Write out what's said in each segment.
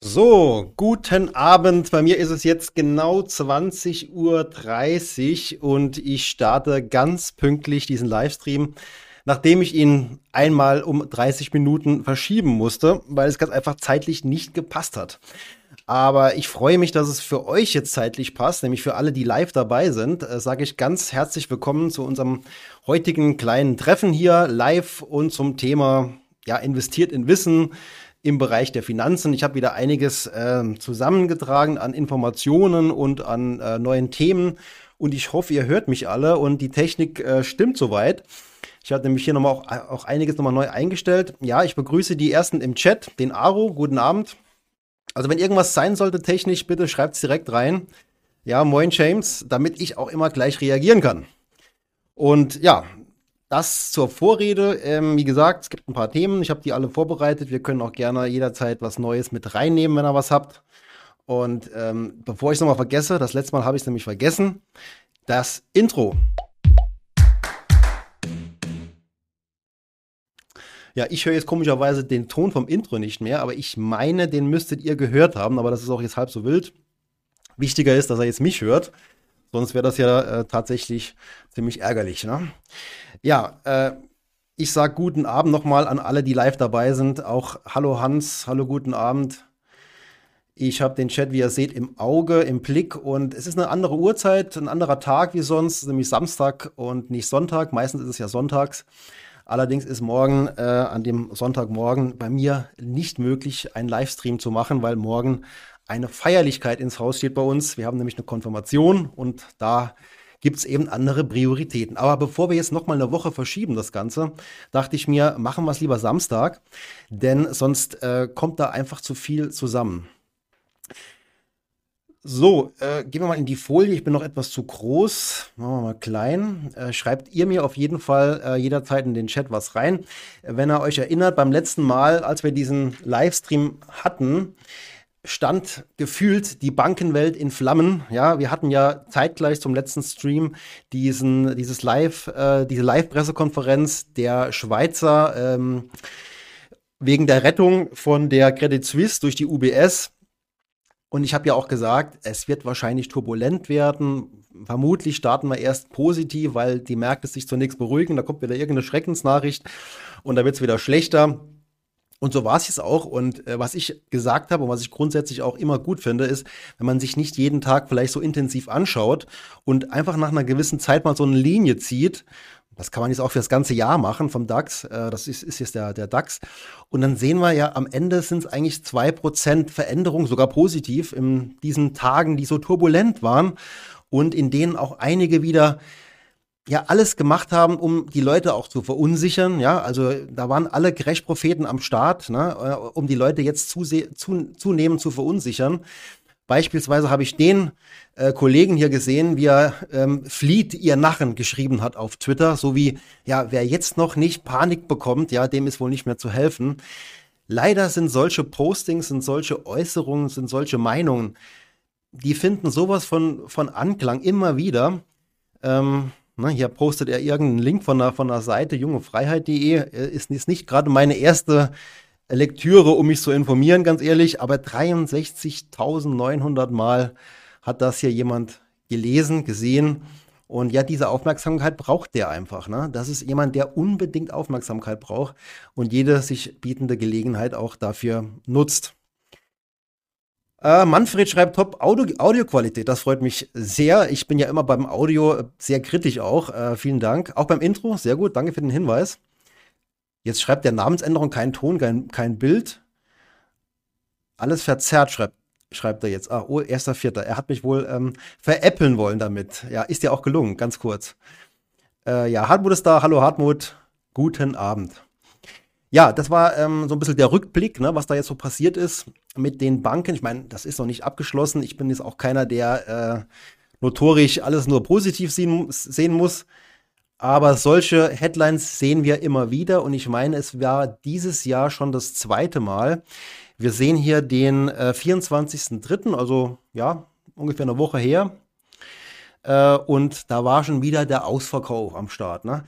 So, guten Abend. Bei mir ist es jetzt genau 20.30 Uhr und ich starte ganz pünktlich diesen Livestream, nachdem ich ihn einmal um 30 Minuten verschieben musste, weil es ganz einfach zeitlich nicht gepasst hat. Aber ich freue mich, dass es für euch jetzt zeitlich passt, nämlich für alle, die live dabei sind, äh, sage ich ganz herzlich willkommen zu unserem heutigen kleinen Treffen hier live und zum Thema ja, investiert in Wissen im Bereich der Finanzen. Ich habe wieder einiges äh, zusammengetragen an Informationen und an äh, neuen Themen. Und ich hoffe, ihr hört mich alle und die Technik äh, stimmt soweit. Ich habe nämlich hier nochmal auch, auch einiges nochmal neu eingestellt. Ja, ich begrüße die ersten im Chat, den Aro, guten Abend. Also wenn irgendwas sein sollte technisch, bitte schreibt es direkt rein. Ja, moin James, damit ich auch immer gleich reagieren kann. Und ja, das zur Vorrede. Ähm, wie gesagt, es gibt ein paar Themen. Ich habe die alle vorbereitet. Wir können auch gerne jederzeit was Neues mit reinnehmen, wenn ihr was habt. Und ähm, bevor ich es nochmal vergesse, das letzte Mal habe ich es nämlich vergessen, das Intro. Ja, ich höre jetzt komischerweise den Ton vom Intro nicht mehr, aber ich meine, den müsstet ihr gehört haben, aber das ist auch jetzt halb so wild. Wichtiger ist, dass er jetzt mich hört. Sonst wäre das ja äh, tatsächlich ziemlich ärgerlich. Ne? Ja, äh, ich sage guten Abend nochmal an alle, die live dabei sind. Auch hallo Hans, hallo guten Abend. Ich habe den Chat, wie ihr seht, im Auge, im Blick und es ist eine andere Uhrzeit, ein anderer Tag wie sonst, nämlich Samstag und nicht Sonntag. Meistens ist es ja sonntags. Allerdings ist morgen, äh, an dem Sonntagmorgen, bei mir nicht möglich, einen Livestream zu machen, weil morgen eine Feierlichkeit ins Haus steht bei uns. Wir haben nämlich eine Konfirmation und da gibt es eben andere Prioritäten. Aber bevor wir jetzt noch mal eine Woche verschieben, das Ganze, dachte ich mir, machen wir es lieber Samstag, denn sonst äh, kommt da einfach zu viel zusammen. So, äh, gehen wir mal in die Folie. Ich bin noch etwas zu groß. Machen wir mal klein. Äh, schreibt ihr mir auf jeden Fall äh, jederzeit in den Chat was rein. Wenn ihr euch erinnert, beim letzten Mal, als wir diesen Livestream hatten, stand gefühlt die Bankenwelt in Flammen. Ja, wir hatten ja zeitgleich zum letzten Stream diesen, dieses Live, äh, diese Live-Pressekonferenz der Schweizer ähm, wegen der Rettung von der Credit Suisse durch die UBS. Und ich habe ja auch gesagt, es wird wahrscheinlich turbulent werden. Vermutlich starten wir erst positiv, weil die Märkte sich zunächst beruhigen. Da kommt wieder irgendeine Schreckensnachricht und da wird es wieder schlechter. Und so war es jetzt auch. Und äh, was ich gesagt habe und was ich grundsätzlich auch immer gut finde, ist, wenn man sich nicht jeden Tag vielleicht so intensiv anschaut und einfach nach einer gewissen Zeit mal so eine Linie zieht. Das kann man jetzt auch für das ganze Jahr machen vom DAX. Äh, das ist, ist jetzt der, der DAX. Und dann sehen wir ja, am Ende sind es eigentlich zwei Prozent Veränderung, sogar positiv, in diesen Tagen, die so turbulent waren und in denen auch einige wieder ja alles gemacht haben, um die Leute auch zu verunsichern. Ja, also da waren alle Crash-Propheten am Start, ne, äh, um die Leute jetzt zu, zunehmend zu verunsichern. Beispielsweise habe ich den äh, Kollegen hier gesehen, wie er ähm, flieht ihr Narren geschrieben hat auf Twitter, so wie, ja, wer jetzt noch nicht Panik bekommt, ja, dem ist wohl nicht mehr zu helfen. Leider sind solche Postings, sind solche Äußerungen, sind solche Meinungen, die finden sowas von, von Anklang immer wieder. Ähm, Ne, hier postet er irgendeinen Link von der, von der Seite jungefreiheit.de. Ist, ist nicht gerade meine erste Lektüre, um mich zu informieren, ganz ehrlich, aber 63.900 Mal hat das hier jemand gelesen, gesehen. Und ja, diese Aufmerksamkeit braucht der einfach. Ne? Das ist jemand, der unbedingt Aufmerksamkeit braucht und jede sich bietende Gelegenheit auch dafür nutzt. Äh, Manfred schreibt top Audio Audioqualität. Das freut mich sehr. Ich bin ja immer beim Audio sehr kritisch auch. Äh, vielen Dank. Auch beim Intro. Sehr gut. Danke für den Hinweis. Jetzt schreibt der Namensänderung kein Ton, kein, kein Bild. Alles verzerrt, schreibt, schreibt er jetzt. Ah, oh, erster Vierter. Er hat mich wohl ähm, veräppeln wollen damit. Ja, ist ja auch gelungen, ganz kurz. Äh, ja, Hartmut ist da. Hallo Hartmut. Guten Abend. Ja, das war ähm, so ein bisschen der Rückblick, ne, was da jetzt so passiert ist mit den Banken. Ich meine, das ist noch nicht abgeschlossen. Ich bin jetzt auch keiner, der äh, notorisch alles nur positiv sehen, sehen muss. Aber solche Headlines sehen wir immer wieder und ich meine, es war dieses Jahr schon das zweite Mal. Wir sehen hier den äh, 24.03., also ja, ungefähr eine Woche her. Äh, und da war schon wieder der Ausverkauf am Start. Ne?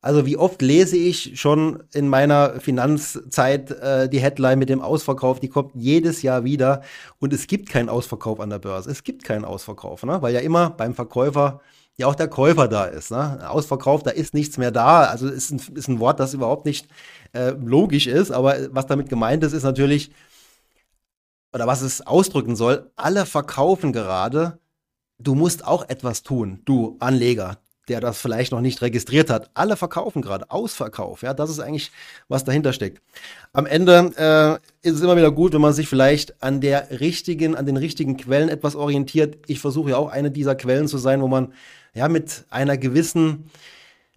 Also wie oft lese ich schon in meiner Finanzzeit äh, die Headline mit dem Ausverkauf, die kommt jedes Jahr wieder und es gibt keinen Ausverkauf an der Börse. Es gibt keinen Ausverkauf, ne? weil ja immer beim Verkäufer ja auch der Käufer da ist. Ne? Ausverkauf, da ist nichts mehr da. Also ist ein, ist ein Wort, das überhaupt nicht äh, logisch ist, aber was damit gemeint ist, ist natürlich, oder was es ausdrücken soll, alle verkaufen gerade. Du musst auch etwas tun, du Anleger, der das vielleicht noch nicht registriert hat. Alle verkaufen gerade, Ausverkauf. Ja, das ist eigentlich, was dahinter steckt. Am Ende äh, ist es immer wieder gut, wenn man sich vielleicht an der richtigen, an den richtigen Quellen etwas orientiert. Ich versuche ja auch eine dieser Quellen zu sein, wo man ja mit einer gewissen,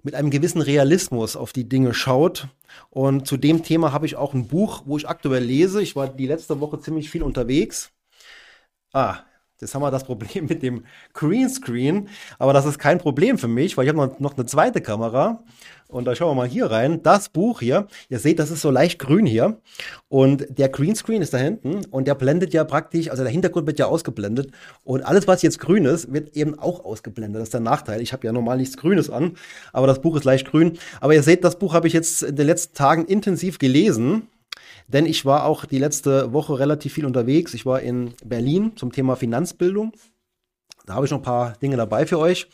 mit einem gewissen Realismus auf die Dinge schaut. Und zu dem Thema habe ich auch ein Buch, wo ich aktuell lese. Ich war die letzte Woche ziemlich viel unterwegs. Ah, Jetzt haben wir das Problem mit dem Greenscreen, aber das ist kein Problem für mich, weil ich habe noch, eine zweite Kamera und da schauen wir mal hier rein. Das Buch hier, ihr seht, das ist so leicht grün hier und der Greenscreen ist da hinten und der blendet ja praktisch, also der Hintergrund wird ja ausgeblendet und alles, was jetzt grün ist, wird eben auch ausgeblendet. Das ist der Nachteil. Ich habe ja normal nichts Grünes an, aber das Buch ist leicht grün. Aber ihr seht, das Buch habe ich jetzt in den letzten Tagen intensiv gelesen denn ich war auch die letzte Woche relativ viel unterwegs. Ich war in Berlin zum Thema Finanzbildung. Da habe ich noch ein paar Dinge dabei für euch.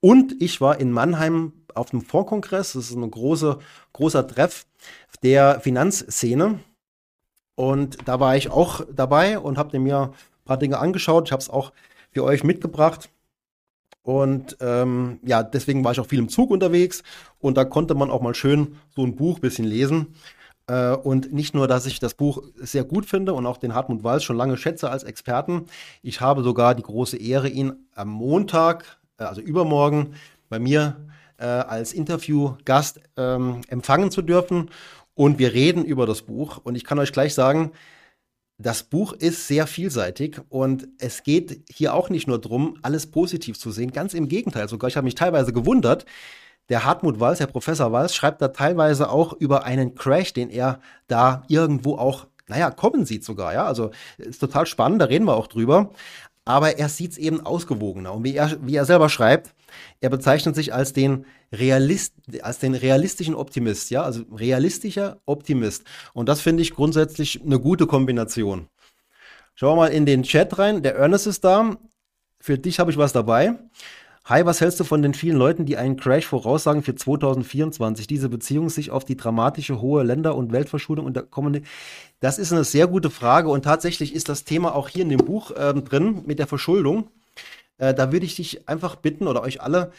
Und ich war in Mannheim auf dem Fondskongress. Das ist ein große, großer Treff der Finanzszene. Und da war ich auch dabei und habe mir ein paar Dinge angeschaut. Ich habe es auch für euch mitgebracht. Und ähm, ja, deswegen war ich auch viel im Zug unterwegs. Und da konnte man auch mal schön so ein Buch ein bisschen lesen. Äh, und nicht nur, dass ich das Buch sehr gut finde und auch den Hartmut Walz schon lange schätze als Experten. Ich habe sogar die große Ehre, ihn am Montag, äh, also übermorgen, bei mir äh, als Interviewgast ähm, empfangen zu dürfen. Und wir reden über das Buch. Und ich kann euch gleich sagen, das Buch ist sehr vielseitig und es geht hier auch nicht nur darum, alles positiv zu sehen. Ganz im Gegenteil sogar. Ich habe mich teilweise gewundert, der Hartmut Walz, der Professor Walz, schreibt da teilweise auch über einen Crash, den er da irgendwo auch, naja, kommen sieht sogar, ja. Also ist total spannend, da reden wir auch drüber. Aber er sieht es eben ausgewogener. Und wie er, wie er selber schreibt, er bezeichnet sich als den, Realist, als den realistischen Optimist, ja, also realistischer Optimist. Und das finde ich grundsätzlich eine gute Kombination. Schauen wir mal in den Chat rein. Der Ernest ist da. Für dich habe ich was dabei. Hi, was hältst du von den vielen Leuten, die einen Crash voraussagen für 2024? Diese Beziehung sich auf die dramatische hohe Länder- und Weltverschuldung und der kommende. Das ist eine sehr gute Frage und tatsächlich ist das Thema auch hier in dem Buch äh, drin mit der Verschuldung. Äh, da würde ich dich einfach bitten oder euch alle,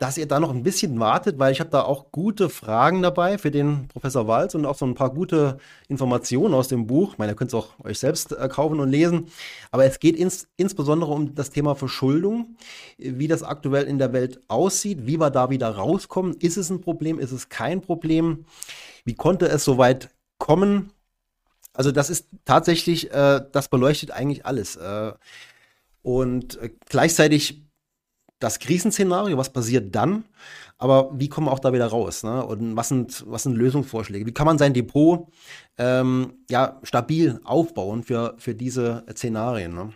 dass ihr da noch ein bisschen wartet, weil ich habe da auch gute Fragen dabei für den Professor Walz und auch so ein paar gute Informationen aus dem Buch. Ich meine, ihr könnt es auch euch selbst äh, kaufen und lesen. Aber es geht ins, insbesondere um das Thema Verschuldung, wie das aktuell in der Welt aussieht, wie wir da wieder rauskommen. Ist es ein Problem? Ist es kein Problem? Wie konnte es so weit kommen? Also das ist tatsächlich, äh, das beleuchtet eigentlich alles. Äh, und äh, gleichzeitig das Krisenszenario, was passiert dann, aber wie kommen wir auch da wieder raus? Ne? Und was sind, was sind Lösungsvorschläge? Wie kann man sein Depot ähm, ja, stabil aufbauen für, für diese Szenarien? Ne?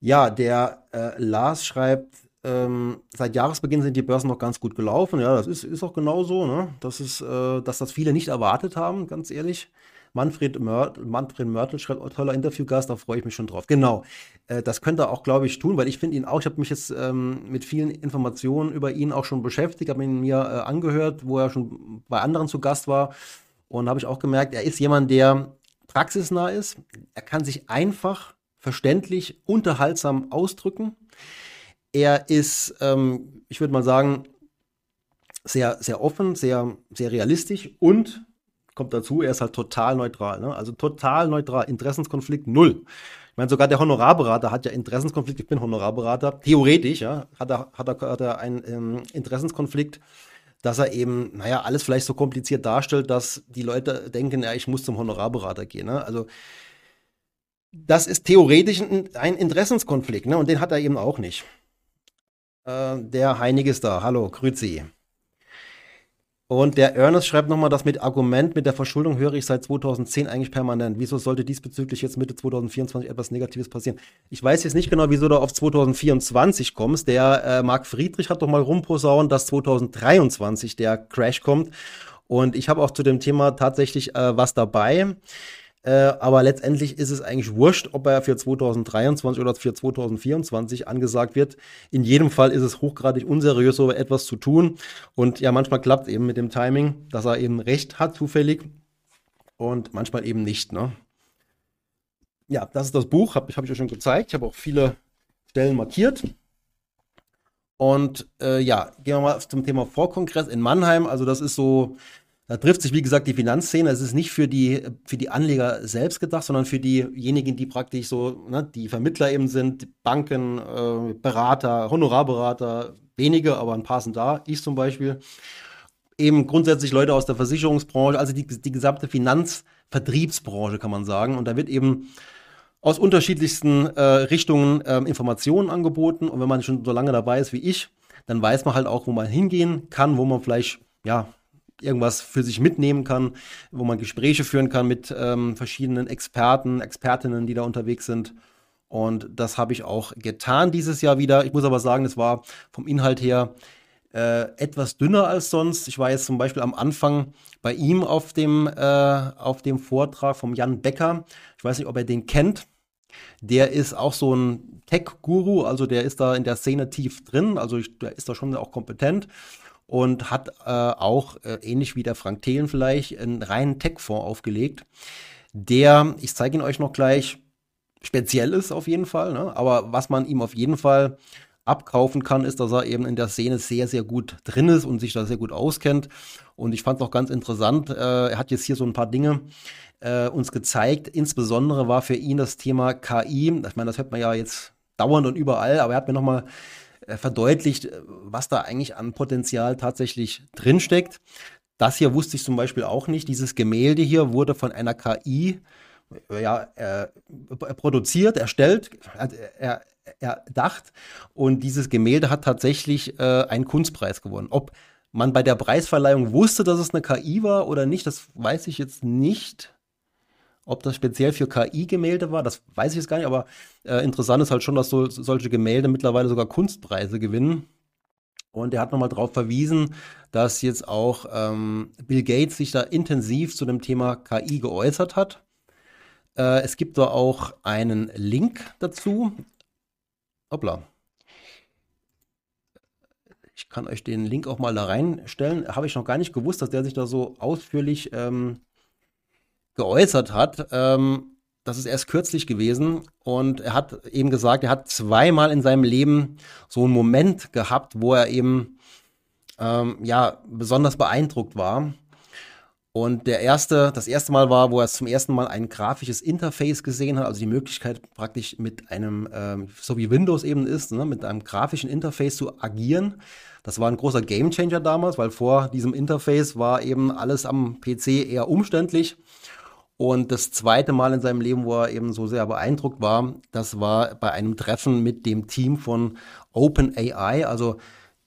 Ja, der äh, Lars schreibt, ähm, seit Jahresbeginn sind die Börsen noch ganz gut gelaufen. Ja, das ist, ist auch genau so. Ne? Das ist, äh, dass das viele nicht erwartet haben, ganz ehrlich. Manfred, Mör Manfred Mörtel schreibt, oh, toller Interviewgast, da freue ich mich schon drauf. Genau, äh, das könnte er auch, glaube ich, tun, weil ich finde ihn auch, ich habe mich jetzt ähm, mit vielen Informationen über ihn auch schon beschäftigt, habe ihn mir äh, angehört, wo er schon bei anderen zu Gast war und habe ich auch gemerkt, er ist jemand, der praxisnah ist, er kann sich einfach, verständlich, unterhaltsam ausdrücken. Er ist, ähm, ich würde mal sagen, sehr, sehr offen, sehr, sehr realistisch und kommt dazu, er ist halt total neutral. Ne? Also total neutral. Interessenskonflikt null. Ich meine, sogar der Honorarberater hat ja Interessenskonflikt. Ich bin Honorarberater. Theoretisch ja, hat, er, hat, er, hat er einen ähm, Interessenskonflikt, dass er eben, naja, alles vielleicht so kompliziert darstellt, dass die Leute denken, ja, ich muss zum Honorarberater gehen. Ne? Also das ist theoretisch ein, ein Interessenskonflikt. Ne? Und den hat er eben auch nicht. Äh, der Heinig ist da. Hallo, grüezi. Und der Ernest schreibt nochmal, das mit Argument mit der Verschuldung höre ich seit 2010 eigentlich permanent. Wieso sollte diesbezüglich jetzt Mitte 2024 etwas Negatives passieren? Ich weiß jetzt nicht genau, wieso du auf 2024 kommst. Der äh, Marc Friedrich hat doch mal rumposaunt, dass 2023 der Crash kommt. Und ich habe auch zu dem Thema tatsächlich äh, was dabei. Äh, aber letztendlich ist es eigentlich wurscht, ob er für 2023 oder für 2024 angesagt wird. In jedem Fall ist es hochgradig unseriös, so etwas zu tun. Und ja, manchmal klappt es eben mit dem Timing, dass er eben recht hat, zufällig. Und manchmal eben nicht. Ne? Ja, das ist das Buch, habe hab ich euch schon gezeigt. Ich habe auch viele Stellen markiert. Und äh, ja, gehen wir mal zum Thema Vorkongress in Mannheim. Also das ist so da trifft sich, wie gesagt, die Finanzszene. Es ist nicht für die, für die Anleger selbst gedacht, sondern für diejenigen, die praktisch so, ne, die Vermittler eben sind, Banken, äh, Berater, Honorarberater, wenige, aber ein paar sind da, ich zum Beispiel. Eben grundsätzlich Leute aus der Versicherungsbranche, also die, die gesamte Finanzvertriebsbranche, kann man sagen. Und da wird eben aus unterschiedlichsten äh, Richtungen äh, Informationen angeboten. Und wenn man schon so lange dabei ist wie ich, dann weiß man halt auch, wo man hingehen kann, wo man vielleicht, ja, irgendwas für sich mitnehmen kann, wo man Gespräche führen kann mit ähm, verschiedenen Experten, Expertinnen, die da unterwegs sind. Und das habe ich auch getan dieses Jahr wieder. Ich muss aber sagen, es war vom Inhalt her äh, etwas dünner als sonst. Ich war jetzt zum Beispiel am Anfang bei ihm auf dem, äh, auf dem Vortrag vom Jan Becker. Ich weiß nicht, ob er den kennt. Der ist auch so ein Tech-Guru, also der ist da in der Szene tief drin, also ich, der ist da schon auch kompetent und hat äh, auch, äh, ähnlich wie der Frank Thelen vielleicht, einen reinen Tech-Fonds aufgelegt, der, ich zeige ihn euch noch gleich, speziell ist auf jeden Fall, ne? aber was man ihm auf jeden Fall abkaufen kann, ist, dass er eben in der Szene sehr, sehr gut drin ist und sich da sehr gut auskennt. Und ich fand es auch ganz interessant, äh, er hat jetzt hier so ein paar Dinge äh, uns gezeigt. Insbesondere war für ihn das Thema KI, ich meine, das hört man ja jetzt dauernd und überall, aber er hat mir nochmal verdeutlicht, äh, was da eigentlich an Potenzial tatsächlich drinsteckt. Das hier wusste ich zum Beispiel auch nicht. Dieses Gemälde hier wurde von einer KI äh, ja, äh, produziert, erstellt, er, erdacht. Und dieses Gemälde hat tatsächlich äh, einen Kunstpreis gewonnen. Ob man bei der Preisverleihung wusste, dass es eine KI war oder nicht, das weiß ich jetzt nicht. Ob das speziell für KI-Gemälde war, das weiß ich jetzt gar nicht, aber äh, interessant ist halt schon, dass so, solche Gemälde mittlerweile sogar Kunstpreise gewinnen. Und er hat nochmal darauf verwiesen, dass jetzt auch ähm, Bill Gates sich da intensiv zu dem Thema KI geäußert hat. Äh, es gibt da auch einen Link dazu. Hoppla. Ich kann euch den Link auch mal da reinstellen. Habe ich noch gar nicht gewusst, dass der sich da so ausführlich ähm, geäußert hat. Ähm, das ist erst kürzlich gewesen und er hat eben gesagt, er hat zweimal in seinem Leben so einen Moment gehabt, wo er eben ähm, ja besonders beeindruckt war. Und der erste, das erste Mal war, wo er zum ersten Mal ein grafisches Interface gesehen hat, also die Möglichkeit praktisch mit einem, ähm, so wie Windows eben ist, ne, mit einem grafischen Interface zu agieren. Das war ein großer Gamechanger damals, weil vor diesem Interface war eben alles am PC eher umständlich. Und das zweite Mal in seinem Leben, wo er eben so sehr beeindruckt war, das war bei einem Treffen mit dem Team von OpenAI, also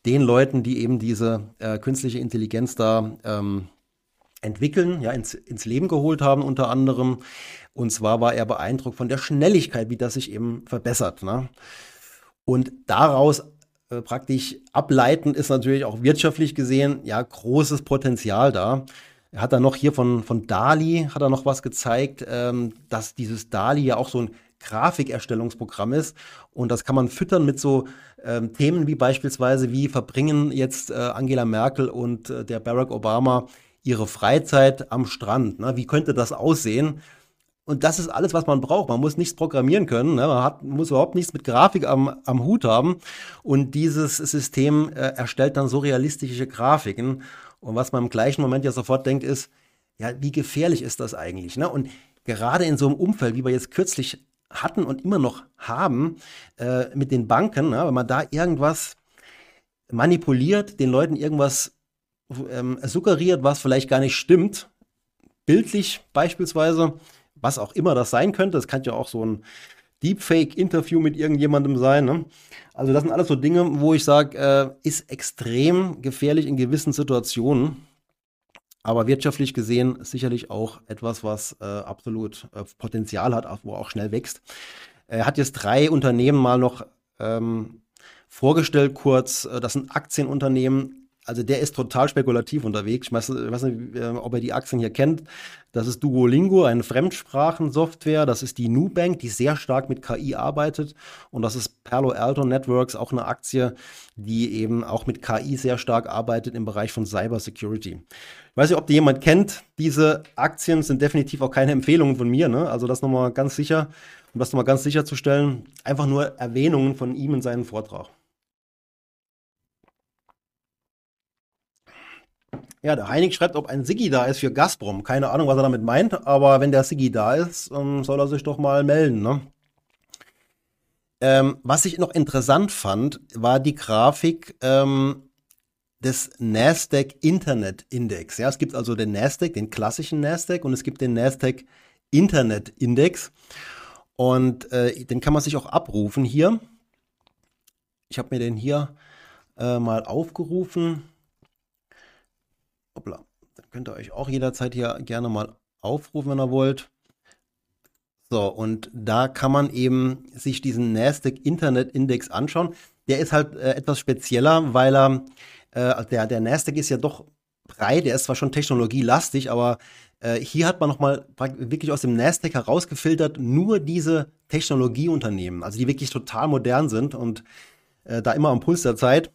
den Leuten, die eben diese äh, künstliche Intelligenz da ähm, entwickeln, ja, ins, ins Leben geholt haben unter anderem. Und zwar war er beeindruckt von der Schnelligkeit, wie das sich eben verbessert. Ne? Und daraus äh, praktisch ableiten ist natürlich auch wirtschaftlich gesehen ja großes Potenzial da. Er hat dann noch hier von, von Dali, hat er noch was gezeigt, ähm, dass dieses Dali ja auch so ein Grafikerstellungsprogramm ist. Und das kann man füttern mit so ähm, Themen wie beispielsweise, wie verbringen jetzt äh, Angela Merkel und äh, der Barack Obama ihre Freizeit am Strand. Ne? Wie könnte das aussehen? Und das ist alles, was man braucht. Man muss nichts programmieren können. Ne? Man hat, muss überhaupt nichts mit Grafik am, am Hut haben. Und dieses System äh, erstellt dann so realistische Grafiken. Und was man im gleichen Moment ja sofort denkt, ist, ja, wie gefährlich ist das eigentlich? Ne? Und gerade in so einem Umfeld, wie wir jetzt kürzlich hatten und immer noch haben, äh, mit den Banken, ne? wenn man da irgendwas manipuliert, den Leuten irgendwas ähm, suggeriert, was vielleicht gar nicht stimmt, bildlich beispielsweise, was auch immer das sein könnte, das kann ja auch so ein Deepfake-Interview mit irgendjemandem sein. Ne? Also das sind alles so Dinge, wo ich sage, äh, ist extrem gefährlich in gewissen Situationen. aber wirtschaftlich gesehen sicherlich auch etwas, was äh, absolut äh, Potenzial hat, wo auch schnell wächst. Er hat jetzt drei Unternehmen mal noch ähm, vorgestellt kurz. Äh, das sind Aktienunternehmen, also der ist total spekulativ unterwegs. Ich weiß, weiß nicht, äh, ob ihr die Aktien hier kennt. Das ist Duolingo, eine Fremdsprachensoftware. Das ist die Nubank, die sehr stark mit KI arbeitet. Und das ist Palo Alto Networks, auch eine Aktie, die eben auch mit KI sehr stark arbeitet im Bereich von Cyber Security. Ich weiß nicht, ob die jemand kennt. Diese Aktien sind definitiv auch keine Empfehlungen von mir. Ne? Also das nochmal ganz sicher, um das nochmal ganz sicherzustellen. Einfach nur Erwähnungen von ihm in seinem Vortrag. Ja, der Heinig schreibt, ob ein Siggi da ist für Gazprom. Keine Ahnung, was er damit meint, aber wenn der Siggi da ist, ähm, soll er sich doch mal melden. Ne? Ähm, was ich noch interessant fand, war die Grafik ähm, des Nasdaq Internet Index. Ja, es gibt also den Nasdaq, den klassischen Nasdaq und es gibt den Nasdaq Internet Index. Und äh, den kann man sich auch abrufen hier. Ich habe mir den hier äh, mal aufgerufen. Hoppla. Dann könnt ihr euch auch jederzeit hier gerne mal aufrufen, wenn ihr wollt. So, und da kann man eben sich diesen Nasdaq Internet Index anschauen. Der ist halt äh, etwas spezieller, weil er, äh, der, der Nasdaq ist ja doch breit, der ist zwar schon technologielastig, aber äh, hier hat man nochmal wirklich aus dem Nasdaq herausgefiltert nur diese Technologieunternehmen, also die wirklich total modern sind und äh, da immer am Puls der Zeit.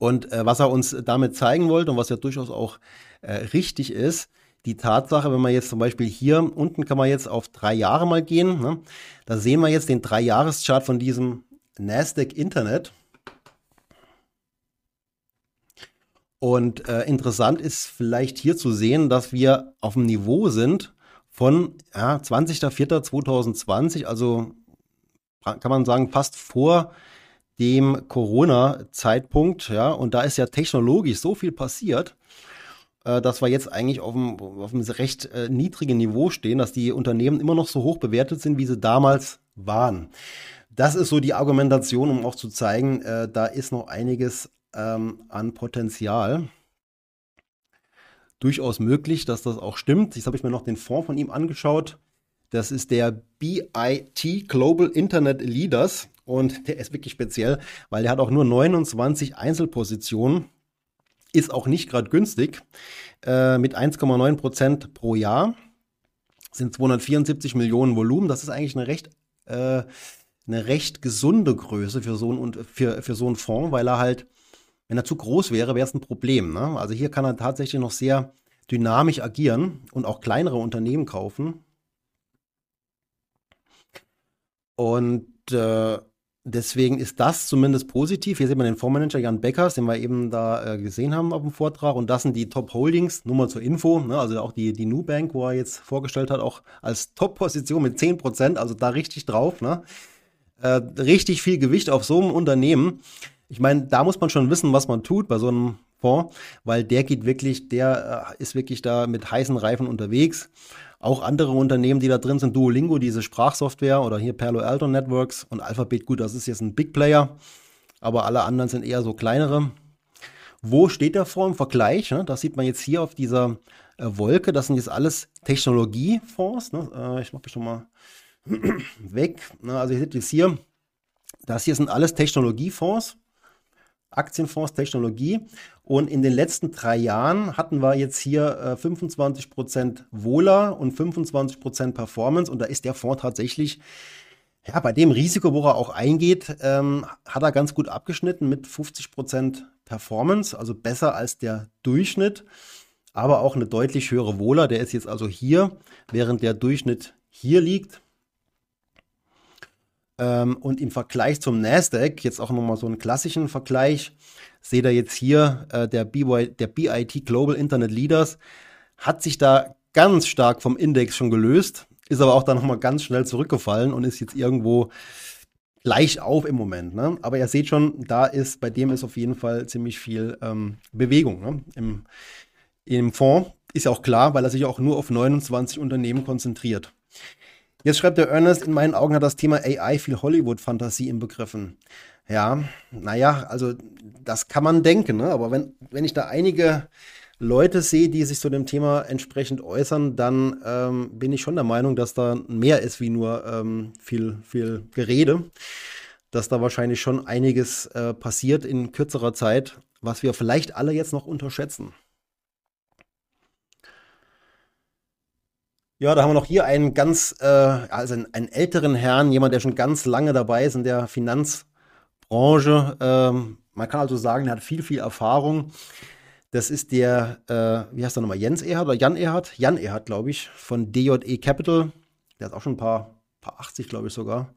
Und äh, was er uns damit zeigen wollte und was ja durchaus auch äh, richtig ist, die Tatsache, wenn man jetzt zum Beispiel hier unten kann man jetzt auf drei Jahre mal gehen, ne? da sehen wir jetzt den Drei-Jahres-Chart von diesem Nasdaq Internet. Und äh, interessant ist vielleicht hier zu sehen, dass wir auf dem Niveau sind von ja, 20.04.2020, also kann man sagen, fast vor dem Corona-Zeitpunkt, ja, und da ist ja technologisch so viel passiert, äh, dass wir jetzt eigentlich auf einem, auf einem recht äh, niedrigen Niveau stehen, dass die Unternehmen immer noch so hoch bewertet sind, wie sie damals waren. Das ist so die Argumentation, um auch zu zeigen, äh, da ist noch einiges ähm, an Potenzial. Durchaus möglich, dass das auch stimmt. Jetzt habe ich mir noch den Fonds von ihm angeschaut. Das ist der BIT Global Internet Leaders. Und der ist wirklich speziell, weil der hat auch nur 29 Einzelpositionen. Ist auch nicht gerade günstig. Äh, mit 1,9 Prozent pro Jahr sind 274 Millionen Volumen. Das ist eigentlich eine recht, äh, eine recht gesunde Größe für so, ein, für, für so einen Fonds, weil er halt, wenn er zu groß wäre, wäre es ein Problem. Ne? Also hier kann er tatsächlich noch sehr dynamisch agieren und auch kleinere Unternehmen kaufen. Und äh, Deswegen ist das zumindest positiv. Hier sieht man den Fondsmanager Jan Beckers, den wir eben da äh, gesehen haben auf dem Vortrag. Und das sind die Top Holdings, nur mal zur Info. Ne? Also auch die, die Nubank, wo er jetzt vorgestellt hat, auch als Top-Position mit 10%, also da richtig drauf. Ne? Äh, richtig viel Gewicht auf so einem Unternehmen. Ich meine, da muss man schon wissen, was man tut bei so einem Fonds, weil der geht wirklich, der äh, ist wirklich da mit heißen Reifen unterwegs. Auch andere Unternehmen, die da drin sind, Duolingo, diese Sprachsoftware oder hier Perlo Alto Networks und Alphabet, gut, das ist jetzt ein Big Player, aber alle anderen sind eher so kleinere. Wo steht der vor im Vergleich? Ne? Das sieht man jetzt hier auf dieser äh, Wolke. Das sind jetzt alles Technologiefonds. Ne? Äh, ich mache mich schon mal weg. Ne? Also ihr seht jetzt hier, das hier sind alles Technologiefonds. Aktienfonds Technologie. Und in den letzten drei Jahren hatten wir jetzt hier äh, 25% Wohler und 25% Performance. Und da ist der Fonds tatsächlich, ja, bei dem Risiko, wo er auch eingeht, ähm, hat er ganz gut abgeschnitten mit 50% Performance, also besser als der Durchschnitt, aber auch eine deutlich höhere Wohler. Der ist jetzt also hier, während der Durchschnitt hier liegt. Ähm, und im Vergleich zum Nasdaq, jetzt auch nochmal so einen klassischen Vergleich, seht ihr jetzt hier, äh, der, BY, der BIT Global Internet Leaders hat sich da ganz stark vom Index schon gelöst, ist aber auch dann nochmal ganz schnell zurückgefallen und ist jetzt irgendwo gleich auf im Moment. Ne? Aber ihr seht schon, da ist, bei dem ist auf jeden Fall ziemlich viel ähm, Bewegung ne? Im, im Fonds. Ist ja auch klar, weil er sich auch nur auf 29 Unternehmen konzentriert. Jetzt schreibt der Ernest, in meinen Augen hat das Thema AI viel Hollywood-Fantasie inbegriffen. Ja, naja, also das kann man denken, ne? aber wenn, wenn ich da einige Leute sehe, die sich zu dem Thema entsprechend äußern, dann ähm, bin ich schon der Meinung, dass da mehr ist wie nur ähm, viel, viel Gerede. Dass da wahrscheinlich schon einiges äh, passiert in kürzerer Zeit, was wir vielleicht alle jetzt noch unterschätzen. Ja, da haben wir noch hier einen ganz, äh, also einen, einen, älteren Herrn, jemand, der schon ganz lange dabei ist in der Finanzbranche. Ähm, man kann also sagen, er hat viel, viel Erfahrung. Das ist der, äh, wie heißt der nochmal, Jens Erhard oder Jan Erhard? Jan Erhard, glaube ich, von DJE Capital. Der hat auch schon ein paar, paar 80, glaube ich sogar.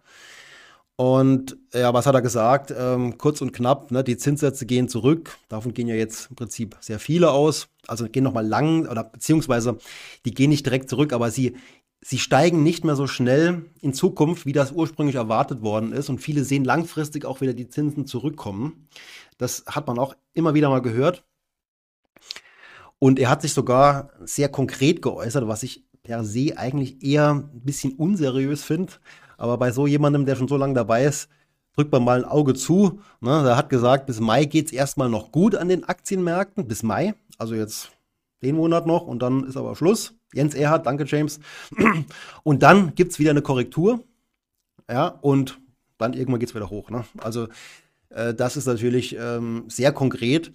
Und ja, was hat er gesagt? Ähm, kurz und knapp, ne, die Zinssätze gehen zurück. Davon gehen ja jetzt im Prinzip sehr viele aus. Also gehen nochmal lang, oder beziehungsweise die gehen nicht direkt zurück, aber sie, sie steigen nicht mehr so schnell in Zukunft, wie das ursprünglich erwartet worden ist. Und viele sehen langfristig auch wieder die Zinsen zurückkommen. Das hat man auch immer wieder mal gehört. Und er hat sich sogar sehr konkret geäußert, was ich per se eigentlich eher ein bisschen unseriös finde. Aber bei so jemandem, der schon so lange dabei ist, drückt man mal ein Auge zu. Ne? Der hat gesagt, bis Mai geht es erstmal noch gut an den Aktienmärkten. Bis Mai. Also jetzt den Monat noch und dann ist aber Schluss. Jens Erhard, danke James. Und dann gibt es wieder eine Korrektur. Ja, und dann irgendwann geht es wieder hoch. Ne? Also äh, das ist natürlich ähm, sehr konkret.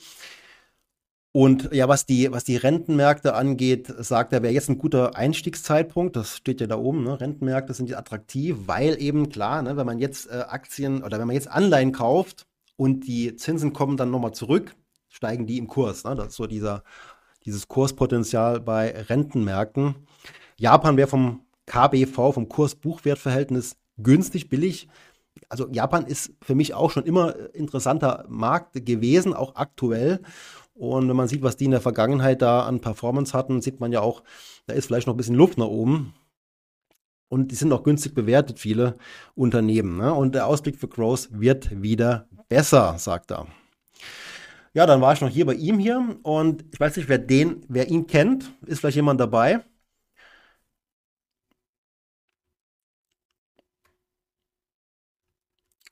Und ja, was die, was die Rentenmärkte angeht, sagt er, wäre jetzt ein guter Einstiegszeitpunkt. Das steht ja da oben. Ne? Rentenmärkte sind attraktiv, weil eben klar, ne, wenn man jetzt äh, Aktien oder wenn man jetzt Anleihen kauft und die Zinsen kommen dann nochmal zurück, steigen die im Kurs. Ne? Das ist so dieser, dieses Kurspotenzial bei Rentenmärkten. Japan wäre vom KBV, vom Kurs-Buchwert-Verhältnis günstig, billig. Also Japan ist für mich auch schon immer interessanter Markt gewesen, auch aktuell. Und wenn man sieht, was die in der Vergangenheit da an Performance hatten, sieht man ja auch, da ist vielleicht noch ein bisschen Luft nach oben. Und die sind auch günstig bewertet, viele Unternehmen. Ne? Und der Ausblick für Growth wird wieder besser, sagt er. Ja, dann war ich noch hier bei ihm hier und ich weiß nicht, wer den, wer ihn kennt. Ist vielleicht jemand dabei?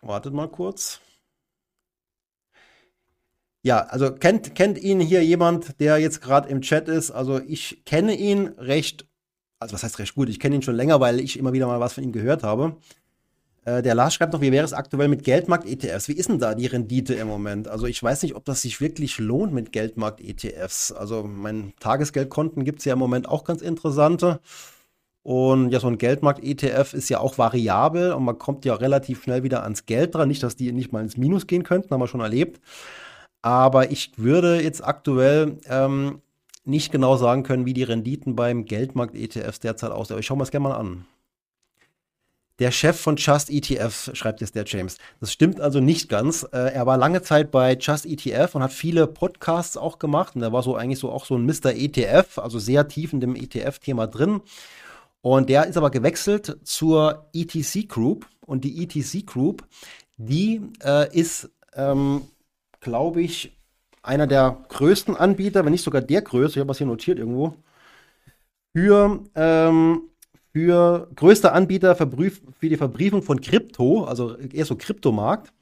Wartet mal kurz. Ja, also kennt, kennt ihn hier jemand, der jetzt gerade im Chat ist? Also ich kenne ihn recht, also was heißt recht gut? Ich kenne ihn schon länger, weil ich immer wieder mal was von ihm gehört habe. Äh, der Lars schreibt noch, wie wäre es aktuell mit Geldmarkt-ETFs? Wie ist denn da die Rendite im Moment? Also ich weiß nicht, ob das sich wirklich lohnt mit Geldmarkt-ETFs. Also mein Tagesgeldkonten gibt es ja im Moment auch ganz interessante. Und ja, so ein Geldmarkt-ETF ist ja auch variabel und man kommt ja relativ schnell wieder ans Geld dran. Nicht, dass die nicht mal ins Minus gehen könnten, haben wir schon erlebt. Aber ich würde jetzt aktuell ähm, nicht genau sagen können, wie die Renditen beim Geldmarkt-ETFs derzeit aussehen. Aber ich schaue mir das gerne mal an. Der Chef von Just ETF, schreibt jetzt der James. Das stimmt also nicht ganz. Äh, er war lange Zeit bei Just ETF und hat viele Podcasts auch gemacht. Und er war so eigentlich so auch so ein Mr. ETF, also sehr tief in dem ETF-Thema drin. Und der ist aber gewechselt zur ETC Group. Und die ETC Group, die äh, ist ähm, glaube ich, einer der größten Anbieter, wenn nicht sogar der größte, ich habe was hier notiert irgendwo, für, ähm, für größter Anbieter für, für die Verbriefung von Krypto, also eher so Kryptomarkt,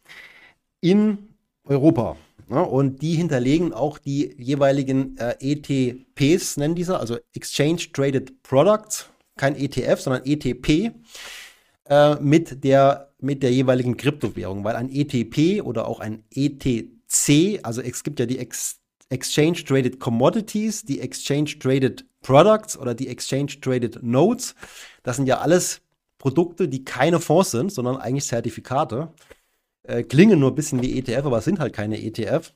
in Europa. Ja, und die hinterlegen auch die jeweiligen äh, ETPs, nennen diese, also Exchange Traded Products, kein ETF, sondern ETP, äh, mit, der, mit der jeweiligen Kryptowährung, weil ein ETP oder auch ein ETC C, also es gibt ja die Ex Exchange Traded Commodities, die Exchange Traded Products oder die Exchange Traded Notes. Das sind ja alles Produkte, die keine Fonds sind, sondern eigentlich Zertifikate. Äh, klingen nur ein bisschen wie ETF, aber sind halt keine ETF.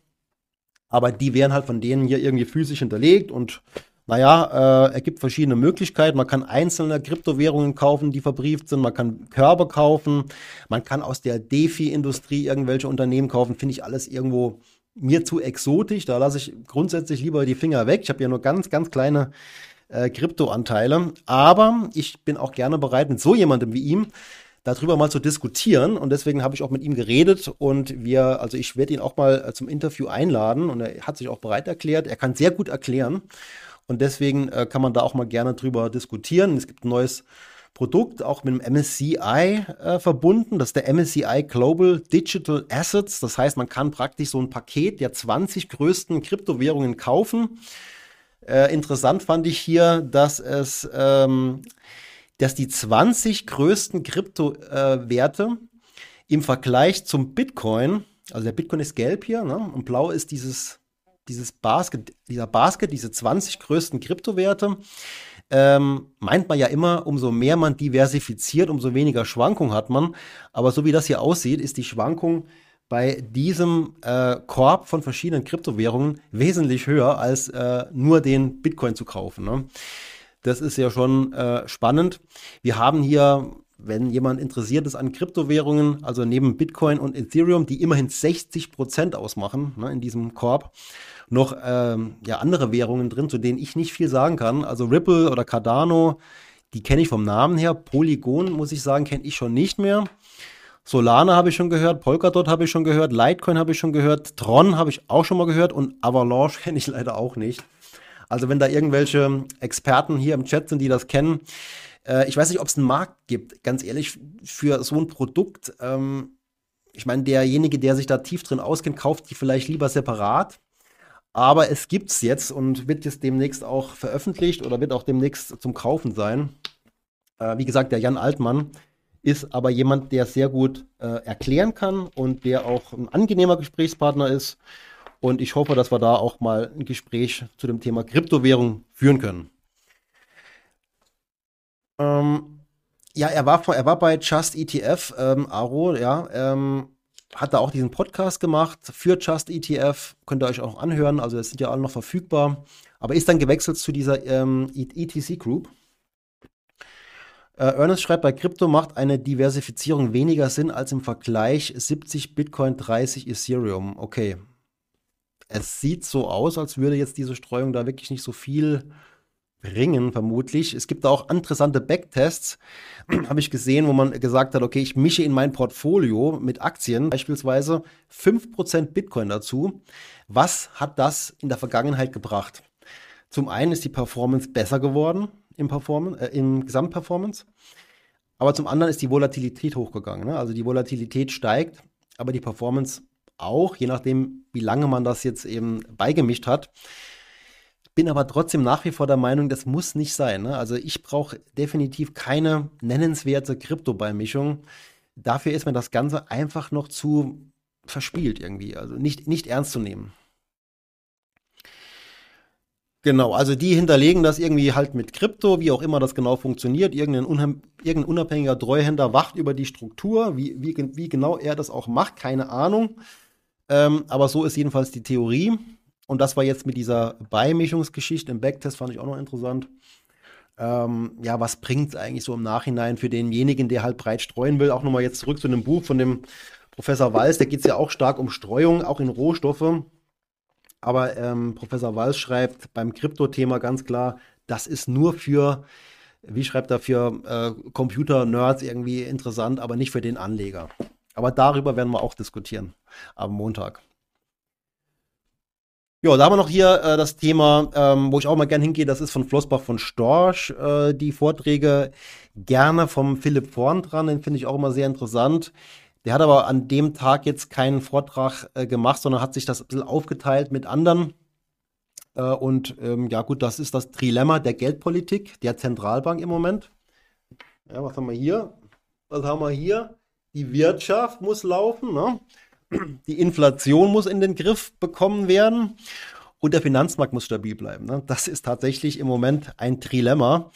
Aber die werden halt von denen hier irgendwie physisch hinterlegt und naja, äh, es gibt verschiedene Möglichkeiten. Man kann einzelne Kryptowährungen kaufen, die verbrieft sind. Man kann Körbe kaufen. Man kann aus der DeFi-Industrie irgendwelche Unternehmen kaufen. Finde ich alles irgendwo mir zu exotisch. Da lasse ich grundsätzlich lieber die Finger weg. Ich habe ja nur ganz, ganz kleine äh, Kryptoanteile. Aber ich bin auch gerne bereit, mit so jemandem wie ihm darüber mal zu diskutieren. Und deswegen habe ich auch mit ihm geredet und wir, also ich werde ihn auch mal äh, zum Interview einladen und er hat sich auch bereit erklärt. Er kann sehr gut erklären. Und deswegen äh, kann man da auch mal gerne drüber diskutieren. Es gibt ein neues Produkt, auch mit dem MSCI äh, verbunden. Das ist der MSCI Global Digital Assets. Das heißt, man kann praktisch so ein Paket der 20 größten Kryptowährungen kaufen. Äh, interessant fand ich hier, dass es, ähm, dass die 20 größten Kryptowerte äh, im Vergleich zum Bitcoin, also der Bitcoin ist gelb hier, ne, und blau ist dieses, dieses Basket, dieser Basket, diese 20 größten Kryptowerte. Ähm, meint man ja immer, umso mehr man diversifiziert, umso weniger Schwankung hat man. Aber so wie das hier aussieht, ist die Schwankung bei diesem äh, Korb von verschiedenen Kryptowährungen wesentlich höher, als äh, nur den Bitcoin zu kaufen. Ne? Das ist ja schon äh, spannend. Wir haben hier, wenn jemand interessiert ist an Kryptowährungen, also neben Bitcoin und Ethereum, die immerhin 60 Prozent ausmachen ne, in diesem Korb, noch ähm, ja, andere Währungen drin, zu denen ich nicht viel sagen kann. Also Ripple oder Cardano, die kenne ich vom Namen her. Polygon, muss ich sagen, kenne ich schon nicht mehr. Solana habe ich schon gehört, Polkadot habe ich schon gehört, Litecoin habe ich schon gehört, Tron habe ich auch schon mal gehört und Avalanche kenne ich leider auch nicht. Also wenn da irgendwelche Experten hier im Chat sind, die das kennen, äh, ich weiß nicht, ob es einen Markt gibt, ganz ehrlich, für so ein Produkt. Ähm, ich meine, derjenige, der sich da tief drin auskennt, kauft die vielleicht lieber separat. Aber es gibt es jetzt und wird jetzt demnächst auch veröffentlicht oder wird auch demnächst zum Kaufen sein. Äh, wie gesagt, der Jan Altmann, ist aber jemand, der sehr gut äh, erklären kann und der auch ein angenehmer Gesprächspartner ist. Und ich hoffe, dass wir da auch mal ein Gespräch zu dem Thema Kryptowährung führen können. Ähm, ja, er war, er war bei Just ETF, ähm, Aro, ja, ähm, hat da auch diesen Podcast gemacht für Just ETF. Könnt ihr euch auch anhören, also das sind ja alle noch verfügbar. Aber ist dann gewechselt zu dieser ähm, ETC Group. Äh, Ernest schreibt, bei Krypto macht eine Diversifizierung weniger Sinn als im Vergleich 70 Bitcoin, 30 Ethereum. Okay. Es sieht so aus, als würde jetzt diese Streuung da wirklich nicht so viel bringen, vermutlich. Es gibt auch interessante Backtests, habe ich gesehen, wo man gesagt hat, okay, ich mische in mein Portfolio mit Aktien beispielsweise 5% Bitcoin dazu. Was hat das in der Vergangenheit gebracht? Zum einen ist die Performance besser geworden, im, Performance, äh, im Gesamtperformance. Aber zum anderen ist die Volatilität hochgegangen. Ne? Also die Volatilität steigt, aber die Performance auch, je nachdem, wie lange man das jetzt eben beigemischt hat. Bin aber trotzdem nach wie vor der Meinung, das muss nicht sein. Ne? Also ich brauche definitiv keine nennenswerte Krypto-Beimischung. Dafür ist mir das Ganze einfach noch zu verspielt irgendwie. Also nicht, nicht ernst zu nehmen. Genau, also die hinterlegen das irgendwie halt mit Krypto, wie auch immer das genau funktioniert. Irgendein, irgendein unabhängiger Treuhänder wacht über die Struktur, wie, wie, wie genau er das auch macht, keine Ahnung. Ähm, aber so ist jedenfalls die Theorie. Und das war jetzt mit dieser Beimischungsgeschichte im Backtest, fand ich auch noch interessant. Ähm, ja, was bringt es eigentlich so im Nachhinein für denjenigen, der halt breit streuen will? Auch nochmal jetzt zurück zu einem Buch von dem Professor Walz, da geht es ja auch stark um Streuung, auch in Rohstoffe. Aber ähm, Professor Walz schreibt beim Krypto-Thema ganz klar, das ist nur für, wie schreibt er, für äh, Computer-Nerds irgendwie interessant, aber nicht für den Anleger. Aber darüber werden wir auch diskutieren am Montag. Ja, da haben wir noch hier äh, das Thema, ähm, wo ich auch mal gern hingehe, das ist von Flossbach von Storch, äh, die Vorträge gerne vom Philipp Vorn dran, den finde ich auch immer sehr interessant. Der hat aber an dem Tag jetzt keinen Vortrag äh, gemacht, sondern hat sich das ein bisschen aufgeteilt mit anderen. Äh, und ähm, ja, gut, das ist das Trilemma der Geldpolitik der Zentralbank im Moment. Ja, was haben wir hier? Was haben wir hier? Die Wirtschaft muss laufen, ne? Die Inflation muss in den Griff bekommen werden und der Finanzmarkt muss stabil bleiben. Ne? Das ist tatsächlich im Moment ein Trilemma.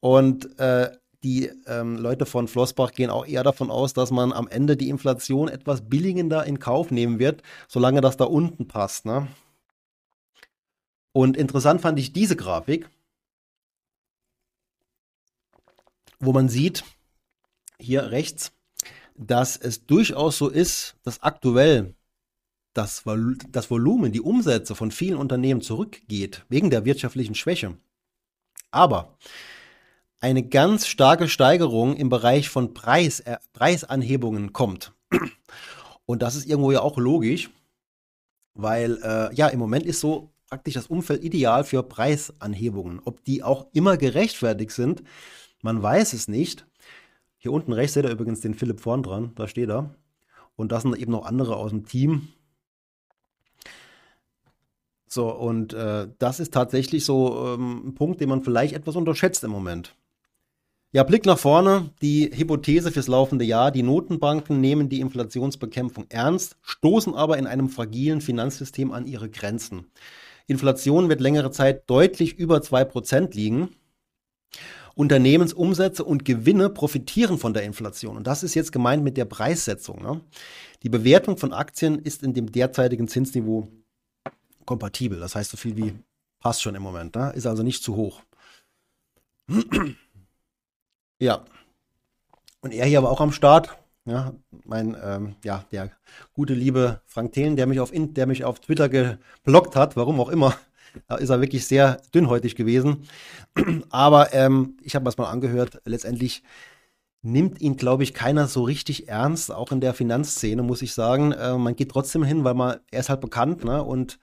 Und äh, die ähm, Leute von Flossbach gehen auch eher davon aus, dass man am Ende die Inflation etwas billigender in Kauf nehmen wird, solange das da unten passt. Ne? Und interessant fand ich diese Grafik, wo man sieht, hier rechts, dass es durchaus so ist, dass aktuell das, Vol das Volumen, die Umsätze von vielen Unternehmen zurückgeht, wegen der wirtschaftlichen Schwäche. Aber eine ganz starke Steigerung im Bereich von Preis, äh, Preisanhebungen kommt. Und das ist irgendwo ja auch logisch, weil äh, ja, im Moment ist so praktisch das Umfeld ideal für Preisanhebungen. Ob die auch immer gerechtfertigt sind, man weiß es nicht. Hier unten rechts seht ihr übrigens den Philipp vorn dran, da steht er. Und das sind eben noch andere aus dem Team. So, und äh, das ist tatsächlich so ähm, ein Punkt, den man vielleicht etwas unterschätzt im Moment. Ja, Blick nach vorne. Die Hypothese fürs laufende Jahr. Die Notenbanken nehmen die Inflationsbekämpfung ernst, stoßen aber in einem fragilen Finanzsystem an ihre Grenzen. Inflation wird längere Zeit deutlich über 2% liegen. Unternehmensumsätze und Gewinne profitieren von der Inflation. Und das ist jetzt gemeint mit der Preissetzung. Ne? Die Bewertung von Aktien ist in dem derzeitigen Zinsniveau kompatibel. Das heißt so viel wie passt schon im Moment. Ne? Ist also nicht zu hoch. Ja. Und er hier aber auch am Start. Ja, mein, ähm, ja, der gute liebe Frank Thelen, der mich auf, der mich auf Twitter geblockt hat, warum auch immer. Da ist er wirklich sehr dünnhäutig gewesen. Aber ähm, ich habe es mal angehört. Letztendlich nimmt ihn, glaube ich, keiner so richtig ernst, auch in der Finanzszene, muss ich sagen. Äh, man geht trotzdem hin, weil man, er ist halt bekannt, ne? Und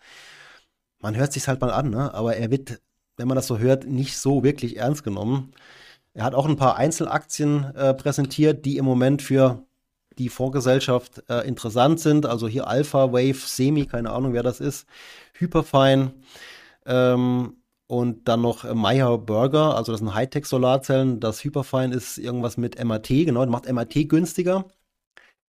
man hört sich halt mal an, ne? Aber er wird, wenn man das so hört, nicht so wirklich ernst genommen. Er hat auch ein paar Einzelaktien äh, präsentiert, die im Moment für die Fondsgesellschaft äh, interessant sind. Also hier Alpha Wave, Semi, keine Ahnung, wer das ist, Hyperfine ähm, und dann noch äh, Meyer Burger, also das sind Hightech-Solarzellen. Das Hyperfine ist irgendwas mit MAT, genau, macht MAT günstiger.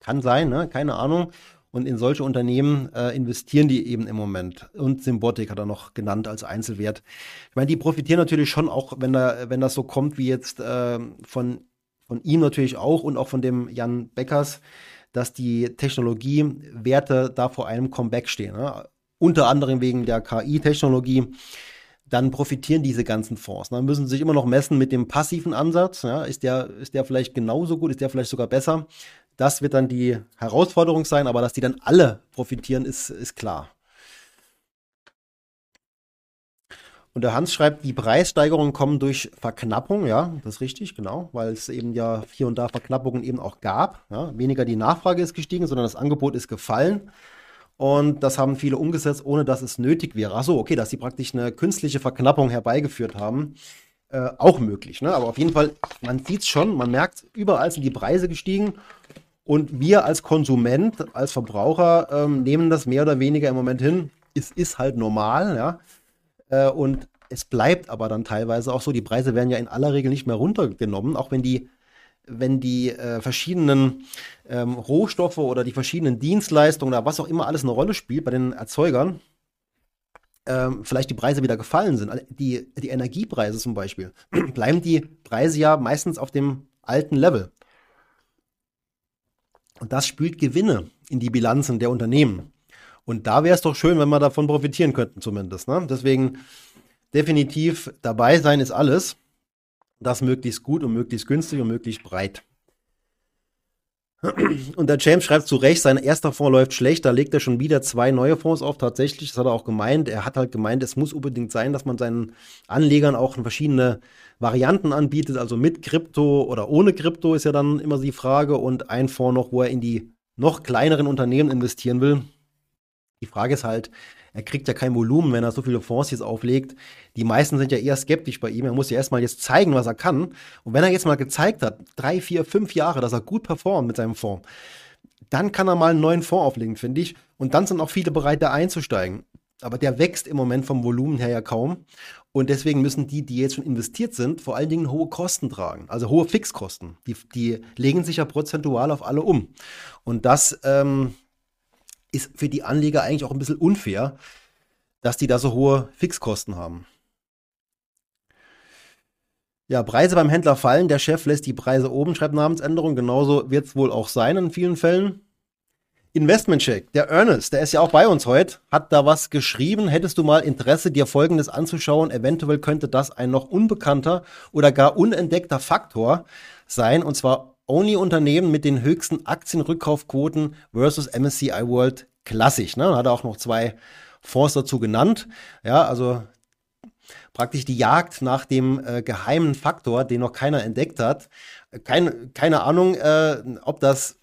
Kann sein, ne? keine Ahnung. Und in solche Unternehmen äh, investieren die eben im Moment. Und Symbotic hat er noch genannt als Einzelwert. Ich meine, die profitieren natürlich schon auch, wenn, da, wenn das so kommt wie jetzt äh, von, von ihm natürlich auch und auch von dem Jan Beckers, dass die Technologiewerte da vor einem Comeback stehen. Ne? Unter anderem wegen der KI-Technologie dann profitieren diese ganzen Fonds. Dann müssen sie sich immer noch messen mit dem passiven Ansatz. Ja, ist, der, ist der vielleicht genauso gut, ist der vielleicht sogar besser? Das wird dann die Herausforderung sein, aber dass die dann alle profitieren, ist, ist klar. Und der Hans schreibt, die Preissteigerungen kommen durch Verknappung, ja, das ist richtig, genau, weil es eben ja hier und da Verknappungen eben auch gab. Ja. Weniger die Nachfrage ist gestiegen, sondern das Angebot ist gefallen. Und das haben viele umgesetzt, ohne dass es nötig wäre. Achso, okay, dass sie praktisch eine künstliche Verknappung herbeigeführt haben. Äh, auch möglich, ne? Aber auf jeden Fall, man sieht es schon, man merkt, überall sind die Preise gestiegen und wir als Konsument, als Verbraucher ähm, nehmen das mehr oder weniger im Moment hin. Es ist halt normal, ja. Äh, und es bleibt aber dann teilweise auch so, die Preise werden ja in aller Regel nicht mehr runtergenommen, auch wenn die, wenn die äh, verschiedenen ähm, Rohstoffe oder die verschiedenen Dienstleistungen oder was auch immer alles eine Rolle spielt bei den Erzeugern, ähm, vielleicht die Preise wieder gefallen sind. Also die, die Energiepreise zum Beispiel, bleiben die Preise ja meistens auf dem alten Level. Und das spült Gewinne in die Bilanzen der Unternehmen. Und da wäre es doch schön, wenn wir davon profitieren könnten, zumindest. Ne? Deswegen definitiv dabei sein ist alles. Das möglichst gut und möglichst günstig und möglichst breit. Und der James schreibt zu Recht, sein erster Fonds läuft schlecht, da legt er schon wieder zwei neue Fonds auf. Tatsächlich, das hat er auch gemeint. Er hat halt gemeint, es muss unbedingt sein, dass man seinen Anlegern auch verschiedene Varianten anbietet, also mit Krypto oder ohne Krypto ist ja dann immer die Frage. Und ein Fonds noch, wo er in die noch kleineren Unternehmen investieren will. Die Frage ist halt, er kriegt ja kein Volumen, wenn er so viele Fonds jetzt auflegt. Die meisten sind ja eher skeptisch bei ihm. Er muss ja erstmal jetzt zeigen, was er kann. Und wenn er jetzt mal gezeigt hat, drei, vier, fünf Jahre, dass er gut performt mit seinem Fonds, dann kann er mal einen neuen Fonds auflegen, finde ich. Und dann sind auch viele bereit, da einzusteigen. Aber der wächst im Moment vom Volumen her ja kaum. Und deswegen müssen die, die jetzt schon investiert sind, vor allen Dingen hohe Kosten tragen, also hohe Fixkosten. Die, die legen sich ja prozentual auf alle um. Und das ähm, ist für die Anleger eigentlich auch ein bisschen unfair, dass die da so hohe Fixkosten haben. Ja, Preise beim Händler fallen. Der Chef lässt die Preise oben, schreibt Namensänderung. Genauso wird es wohl auch sein in vielen Fällen. Investment Check, der Ernest, der ist ja auch bei uns heute, hat da was geschrieben. Hättest du mal Interesse, dir Folgendes anzuschauen? Eventuell könnte das ein noch unbekannter oder gar unentdeckter Faktor sein. Und zwar Only Unternehmen mit den höchsten Aktienrückkaufquoten versus MSCI World klassisch. Ne? Hat er auch noch zwei Fonds dazu genannt. Ja, also praktisch die Jagd nach dem äh, geheimen Faktor, den noch keiner entdeckt hat. Kein, keine Ahnung, äh, ob das,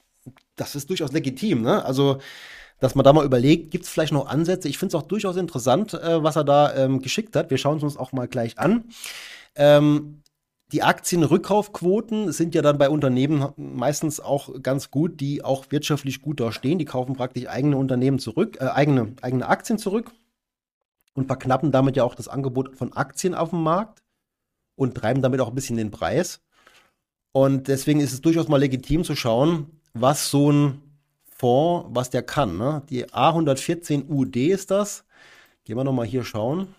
das ist durchaus legitim. Ne? Also, dass man da mal überlegt, gibt es vielleicht noch Ansätze? Ich finde es auch durchaus interessant, äh, was er da ähm, geschickt hat. Wir schauen es uns auch mal gleich an. Ähm, die Aktienrückkaufquoten sind ja dann bei Unternehmen meistens auch ganz gut, die auch wirtschaftlich gut dastehen. Die kaufen praktisch eigene Unternehmen zurück, äh, eigene, eigene Aktien zurück. und verknappen damit ja auch das Angebot von Aktien auf dem Markt und treiben damit auch ein bisschen den Preis. Und deswegen ist es durchaus mal legitim zu schauen, was so ein Fonds, was der kann. Ne? Die A114 UD ist das. Gehen wir nochmal hier schauen.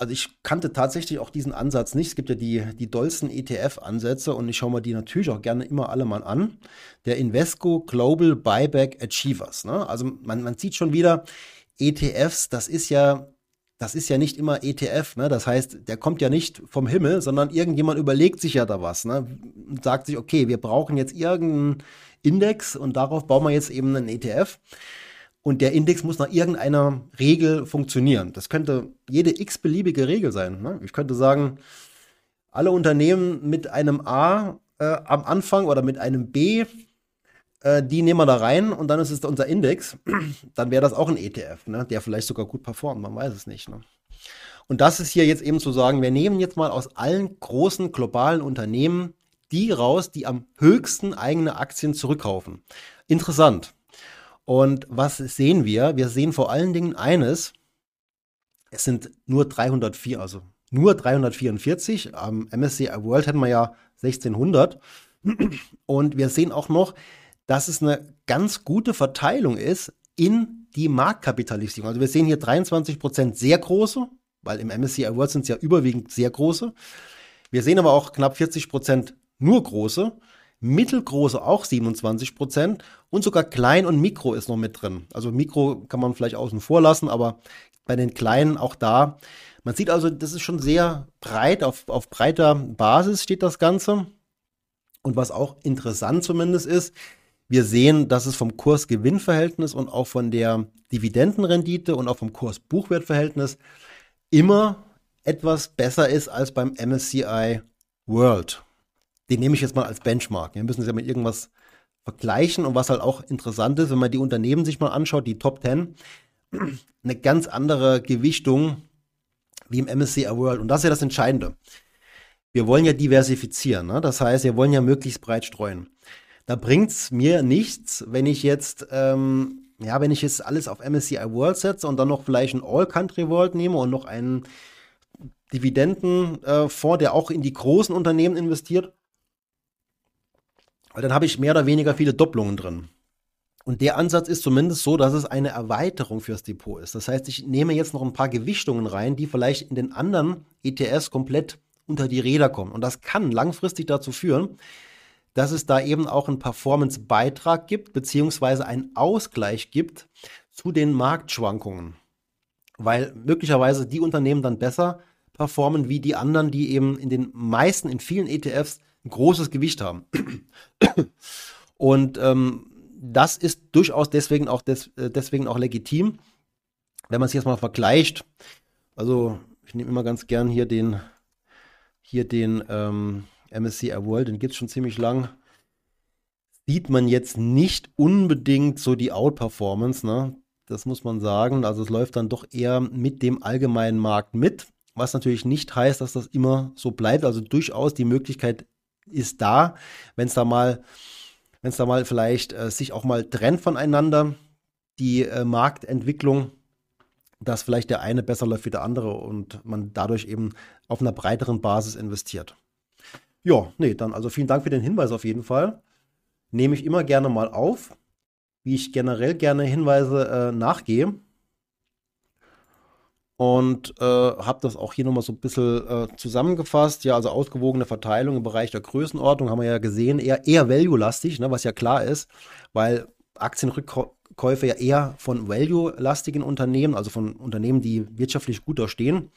Also ich kannte tatsächlich auch diesen Ansatz nicht. Es gibt ja die, die dollsten ETF-Ansätze und ich schaue mir die natürlich auch gerne immer alle mal an. Der Invesco Global Buyback Achievers. Ne? Also man, man sieht schon wieder, ETFs, das ist ja, das ist ja nicht immer ETF, ne? Das heißt, der kommt ja nicht vom Himmel, sondern irgendjemand überlegt sich ja da was, ne? Und sagt sich, okay, wir brauchen jetzt irgendeinen Index und darauf bauen wir jetzt eben einen ETF. Und der Index muss nach irgendeiner Regel funktionieren. Das könnte jede x-beliebige Regel sein. Ne? Ich könnte sagen, alle Unternehmen mit einem A äh, am Anfang oder mit einem B, äh, die nehmen wir da rein und dann ist es unser Index. dann wäre das auch ein ETF, ne? der vielleicht sogar gut performt. Man weiß es nicht. Ne? Und das ist hier jetzt eben zu sagen, wir nehmen jetzt mal aus allen großen globalen Unternehmen die raus, die am höchsten eigene Aktien zurückkaufen. Interessant. Und was sehen wir? Wir sehen vor allen Dingen eines. Es sind nur 304, also nur 344. Am MSCI World hätten wir ja 1600. Und wir sehen auch noch, dass es eine ganz gute Verteilung ist in die Marktkapitalisierung. Also wir sehen hier 23 Prozent sehr große, weil im MSCI World sind es ja überwiegend sehr große. Wir sehen aber auch knapp 40 Prozent nur große mittelgroße auch 27 Prozent und sogar klein und mikro ist noch mit drin. Also mikro kann man vielleicht außen vor lassen, aber bei den kleinen auch da. Man sieht also, das ist schon sehr breit, auf, auf breiter Basis steht das Ganze. Und was auch interessant zumindest ist, wir sehen, dass es vom Kurs-Gewinn-Verhältnis und auch von der Dividendenrendite und auch vom Kurs-Buchwert-Verhältnis immer etwas besser ist als beim MSCI World den nehme ich jetzt mal als Benchmark. Wir müssen es ja mit irgendwas vergleichen und was halt auch interessant ist, wenn man die Unternehmen sich mal anschaut, die Top 10, eine ganz andere Gewichtung wie im MSCI World. Und das ist ja das Entscheidende. Wir wollen ja diversifizieren. Ne? Das heißt, wir wollen ja möglichst breit streuen. Da bringt es mir nichts, wenn ich jetzt, ähm, ja, wenn ich jetzt alles auf MSCI World setze und dann noch vielleicht ein All-Country World nehme und noch einen Dividendenfonds, äh, der auch in die großen Unternehmen investiert weil dann habe ich mehr oder weniger viele Doppelungen drin. Und der Ansatz ist zumindest so, dass es eine Erweiterung fürs Depot ist. Das heißt, ich nehme jetzt noch ein paar Gewichtungen rein, die vielleicht in den anderen ETS komplett unter die Räder kommen. Und das kann langfristig dazu führen, dass es da eben auch einen Performance-Beitrag gibt, beziehungsweise einen Ausgleich gibt zu den Marktschwankungen. Weil möglicherweise die Unternehmen dann besser performen wie die anderen, die eben in den meisten, in vielen ETFs ein großes Gewicht haben. Und ähm, das ist durchaus deswegen auch, des, äh, deswegen auch legitim, wenn man es jetzt mal vergleicht. Also ich nehme immer ganz gern hier den, hier den ähm, MSCI World, den gibt es schon ziemlich lang. Sieht man jetzt nicht unbedingt so die Outperformance, ne? Das muss man sagen. Also es läuft dann doch eher mit dem allgemeinen Markt mit, was natürlich nicht heißt, dass das immer so bleibt. Also durchaus die Möglichkeit ist da, wenn es da mal, wenn es da mal vielleicht äh, sich auch mal trennt voneinander, die äh, Marktentwicklung, dass vielleicht der eine besser läuft wie der andere und man dadurch eben auf einer breiteren Basis investiert. Ja, nee, dann also vielen Dank für den Hinweis auf jeden Fall. Nehme ich immer gerne mal auf, wie ich generell gerne Hinweise äh, nachgehe und äh, habe das auch hier nochmal so ein bisschen äh, zusammengefasst. Ja, also ausgewogene Verteilung im Bereich der Größenordnung haben wir ja gesehen, eher, eher value-lastig, ne, was ja klar ist, weil Aktienrückkäufe ja eher von value-lastigen Unternehmen, also von Unternehmen, die wirtschaftlich gut da stehen.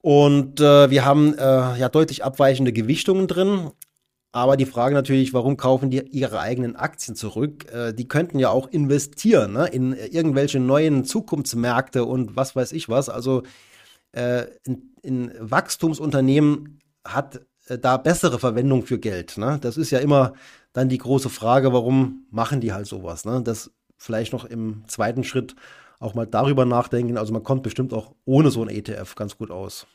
Und äh, wir haben äh, ja deutlich abweichende Gewichtungen drin. Aber die Frage natürlich, warum kaufen die ihre eigenen Aktien zurück? Äh, die könnten ja auch investieren ne? in irgendwelche neuen Zukunftsmärkte und was weiß ich was. Also äh, in, in Wachstumsunternehmen hat äh, da bessere Verwendung für Geld. Ne? Das ist ja immer dann die große Frage, warum machen die halt sowas? Ne? Das vielleicht noch im zweiten Schritt auch mal darüber nachdenken. Also man kommt bestimmt auch ohne so ein ETF ganz gut aus.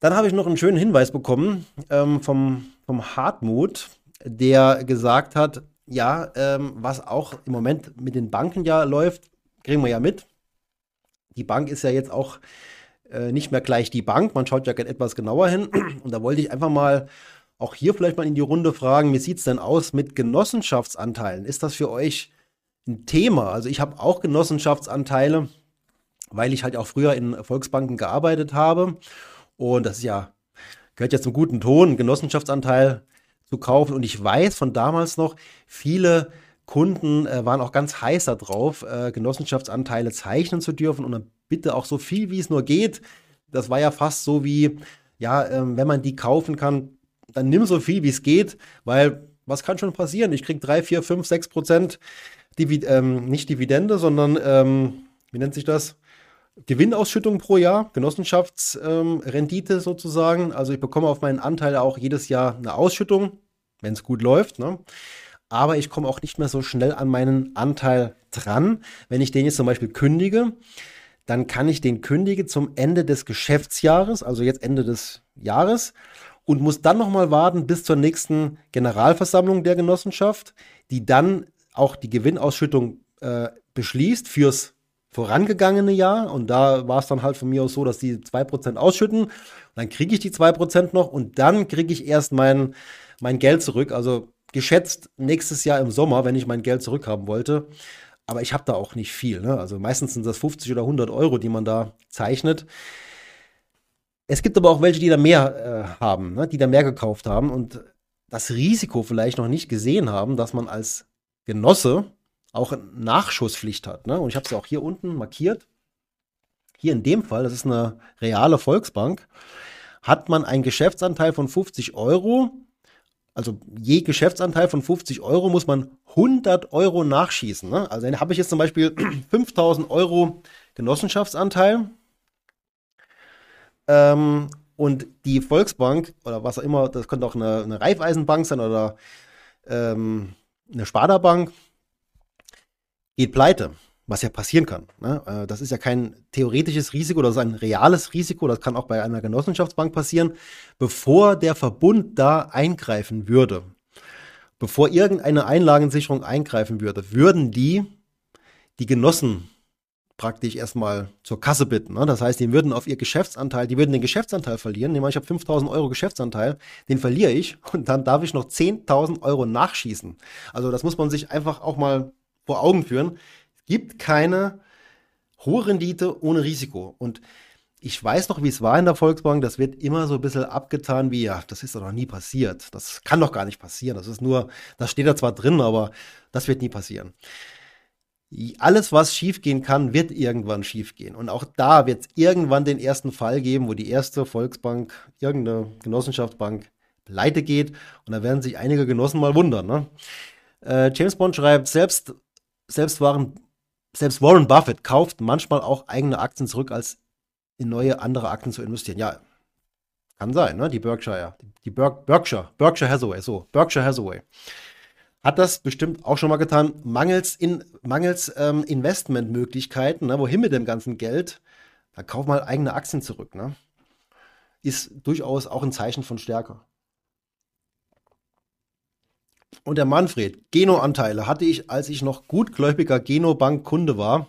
Dann habe ich noch einen schönen Hinweis bekommen ähm, vom, vom Hartmut. der gesagt hat, ja, ähm, was auch im Moment mit den Banken ja läuft, kriegen wir ja mit. Die Bank ist ja jetzt auch äh, nicht mehr gleich die Bank. Man schaut ja etwas genauer hin. Und da wollte ich einfach mal auch hier vielleicht mal in die Runde fragen, wie sieht es denn aus mit Genossenschaftsanteilen? Ist das für euch ein Thema? Also ich habe auch Genossenschaftsanteile, weil ich halt auch früher in Volksbanken gearbeitet habe. Und das ist ja, gehört ja zum guten Ton, Genossenschaftsanteil zu kaufen. Und ich weiß von damals noch, viele Kunden äh, waren auch ganz heiß darauf, äh, Genossenschaftsanteile zeichnen zu dürfen und dann bitte auch so viel, wie es nur geht. Das war ja fast so wie, ja, ähm, wenn man die kaufen kann, dann nimm so viel, wie es geht, weil was kann schon passieren? Ich kriege 3, 4, 5, 6 Prozent, Divid ähm, nicht Dividende, sondern, ähm, wie nennt sich das? Gewinnausschüttung pro Jahr, Genossenschaftsrendite ähm, sozusagen. Also ich bekomme auf meinen Anteil auch jedes Jahr eine Ausschüttung, wenn es gut läuft. Ne? Aber ich komme auch nicht mehr so schnell an meinen Anteil dran. Wenn ich den jetzt zum Beispiel kündige, dann kann ich den kündige zum Ende des Geschäftsjahres, also jetzt Ende des Jahres, und muss dann nochmal warten bis zur nächsten Generalversammlung der Genossenschaft, die dann auch die Gewinnausschüttung äh, beschließt fürs vorangegangene Jahr. Und da war es dann halt von mir aus so, dass die 2% ausschütten. Und dann kriege ich die 2% noch und dann kriege ich erst mein, mein Geld zurück. Also geschätzt nächstes Jahr im Sommer, wenn ich mein Geld zurückhaben wollte. Aber ich habe da auch nicht viel. Ne? Also meistens sind das 50 oder 100 Euro, die man da zeichnet. Es gibt aber auch welche, die da mehr äh, haben, ne? die da mehr gekauft haben und das Risiko vielleicht noch nicht gesehen haben, dass man als Genosse auch Nachschusspflicht hat. Ne? Und ich habe es ja auch hier unten markiert. Hier in dem Fall, das ist eine reale Volksbank, hat man einen Geschäftsanteil von 50 Euro. Also je Geschäftsanteil von 50 Euro muss man 100 Euro nachschießen. Ne? Also dann habe ich jetzt zum Beispiel 5000 Euro Genossenschaftsanteil ähm, und die Volksbank oder was auch immer, das könnte auch eine, eine Raiffeisenbank sein oder ähm, eine Sparda-Bank, geht pleite, was ja passieren kann. Ne? Äh, das ist ja kein theoretisches Risiko, das ist ein reales Risiko, das kann auch bei einer Genossenschaftsbank passieren, bevor der Verbund da eingreifen würde. Bevor irgendeine Einlagensicherung eingreifen würde, würden die die Genossen praktisch erstmal zur Kasse bitten. Ne? Das heißt, die würden auf ihr Geschäftsanteil, die würden den Geschäftsanteil verlieren. Nehmen wir, ich habe 5000 Euro Geschäftsanteil, den verliere ich und dann darf ich noch 10.000 Euro nachschießen. Also das muss man sich einfach auch mal vor Augen führen. Es gibt keine hohe Rendite ohne Risiko. Und ich weiß noch, wie es war in der Volksbank. Das wird immer so ein bisschen abgetan, wie, ja, das ist doch noch nie passiert. Das kann doch gar nicht passieren. Das ist nur, das steht da zwar drin, aber das wird nie passieren alles, was schiefgehen kann, wird irgendwann schiefgehen. Und auch da wird es irgendwann den ersten Fall geben, wo die erste Volksbank, irgendeine Genossenschaftsbank pleite geht. Und da werden sich einige Genossen mal wundern. Ne? Äh, James Bond schreibt, selbst, selbst, waren, selbst Warren Buffett kauft manchmal auch eigene Aktien zurück, als in neue andere Aktien zu investieren. Ja, kann sein, ne? Die Berkshire, die Ber Berkshire, Berkshire Hathaway, so, Berkshire Hathaway hat das bestimmt auch schon mal getan, mangels, in, mangels ähm, Investmentmöglichkeiten, ne, wohin mit dem ganzen Geld, da kauf mal eigene Aktien zurück. Ne? Ist durchaus auch ein Zeichen von Stärke. Und der Manfred, Geno-Anteile hatte ich, als ich noch gutgläubiger Geno-Bank-Kunde war,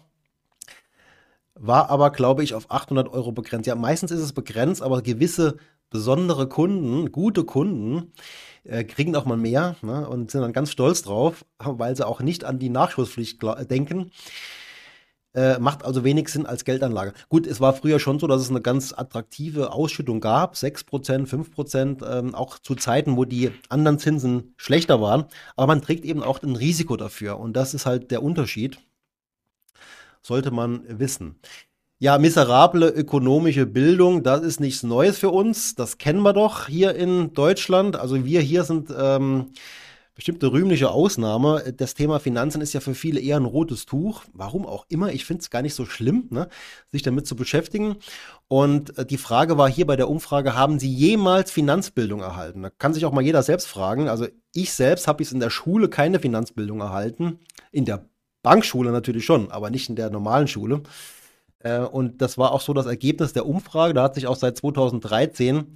war aber, glaube ich, auf 800 Euro begrenzt. Ja, meistens ist es begrenzt, aber gewisse besondere Kunden, gute Kunden, äh, kriegen auch mal mehr ne, und sind dann ganz stolz drauf, weil sie auch nicht an die Nachschusspflicht denken. Äh, macht also wenig Sinn als Geldanlage. Gut, es war früher schon so, dass es eine ganz attraktive Ausschüttung gab, 6%, 5%, ähm, auch zu Zeiten, wo die anderen Zinsen schlechter waren. Aber man trägt eben auch ein Risiko dafür und das ist halt der Unterschied. Sollte man wissen. Ja, miserable ökonomische Bildung, das ist nichts Neues für uns. Das kennen wir doch hier in Deutschland. Also wir hier sind ähm, bestimmte rühmliche Ausnahme. Das Thema Finanzen ist ja für viele eher ein rotes Tuch. Warum auch immer. Ich finde es gar nicht so schlimm, ne, sich damit zu beschäftigen. Und äh, die Frage war hier bei der Umfrage, haben Sie jemals Finanzbildung erhalten? Da kann sich auch mal jeder selbst fragen. Also ich selbst habe es in der Schule keine Finanzbildung erhalten. In der Bankschule natürlich schon, aber nicht in der normalen Schule. Äh, und das war auch so das Ergebnis der Umfrage. Da hat sich auch seit 2013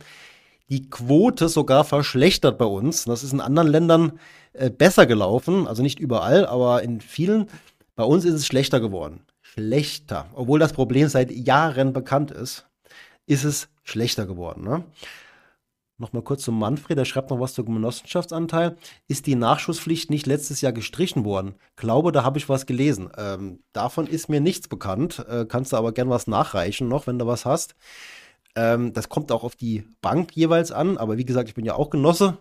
die Quote sogar verschlechtert bei uns. Das ist in anderen Ländern äh, besser gelaufen, also nicht überall, aber in vielen. Bei uns ist es schlechter geworden. Schlechter. Obwohl das Problem seit Jahren bekannt ist, ist es schlechter geworden. Ne? Nochmal kurz zum Manfred, der schreibt noch was zum Genossenschaftsanteil. Ist die Nachschusspflicht nicht letztes Jahr gestrichen worden? Glaube, da habe ich was gelesen. Ähm, davon ist mir nichts bekannt. Äh, kannst du aber gern was nachreichen noch, wenn du was hast. Ähm, das kommt auch auf die Bank jeweils an. Aber wie gesagt, ich bin ja auch Genosse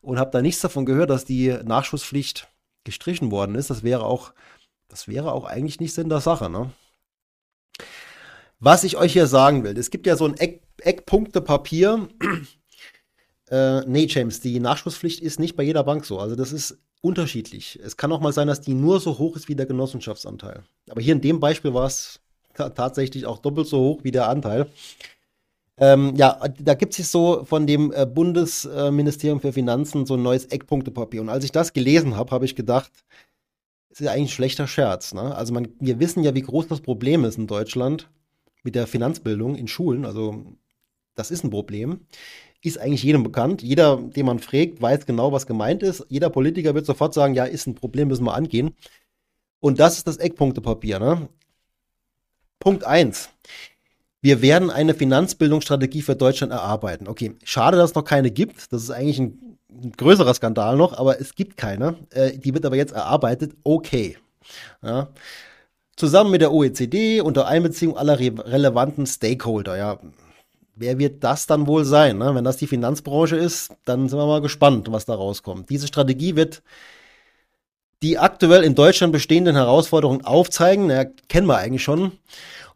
und habe da nichts davon gehört, dass die Nachschusspflicht gestrichen worden ist. Das wäre auch, das wäre auch eigentlich nicht Sinn der Sache. Ne? Was ich euch hier sagen will, es gibt ja so ein Eck, Eckpunktepapier äh, nee, James, die Nachschusspflicht ist nicht bei jeder Bank so. Also das ist unterschiedlich. Es kann auch mal sein, dass die nur so hoch ist wie der Genossenschaftsanteil. Aber hier in dem Beispiel war es tatsächlich auch doppelt so hoch wie der Anteil. Ähm, ja, da gibt es so von dem äh, Bundesministerium für Finanzen so ein neues Eckpunktepapier. Und als ich das gelesen habe, habe ich gedacht, es ist ja eigentlich ein schlechter Scherz. Ne? Also man, wir wissen ja, wie groß das Problem ist in Deutschland mit der Finanzbildung in Schulen. Also das ist ein Problem ist eigentlich jedem bekannt. Jeder, den man fragt, weiß genau, was gemeint ist. Jeder Politiker wird sofort sagen, ja, ist ein Problem, müssen wir angehen. Und das ist das Eckpunktepapier. Ne? Punkt 1. Wir werden eine Finanzbildungsstrategie für Deutschland erarbeiten. Okay, schade, dass es noch keine gibt. Das ist eigentlich ein, ein größerer Skandal noch, aber es gibt keine. Äh, die wird aber jetzt erarbeitet. Okay. Ja. Zusammen mit der OECD unter Einbeziehung aller re relevanten Stakeholder. Ja, wer wird das dann wohl sein? Ne? Wenn das die Finanzbranche ist, dann sind wir mal gespannt, was da rauskommt. Diese Strategie wird die aktuell in Deutschland bestehenden Herausforderungen aufzeigen, na, kennen wir eigentlich schon,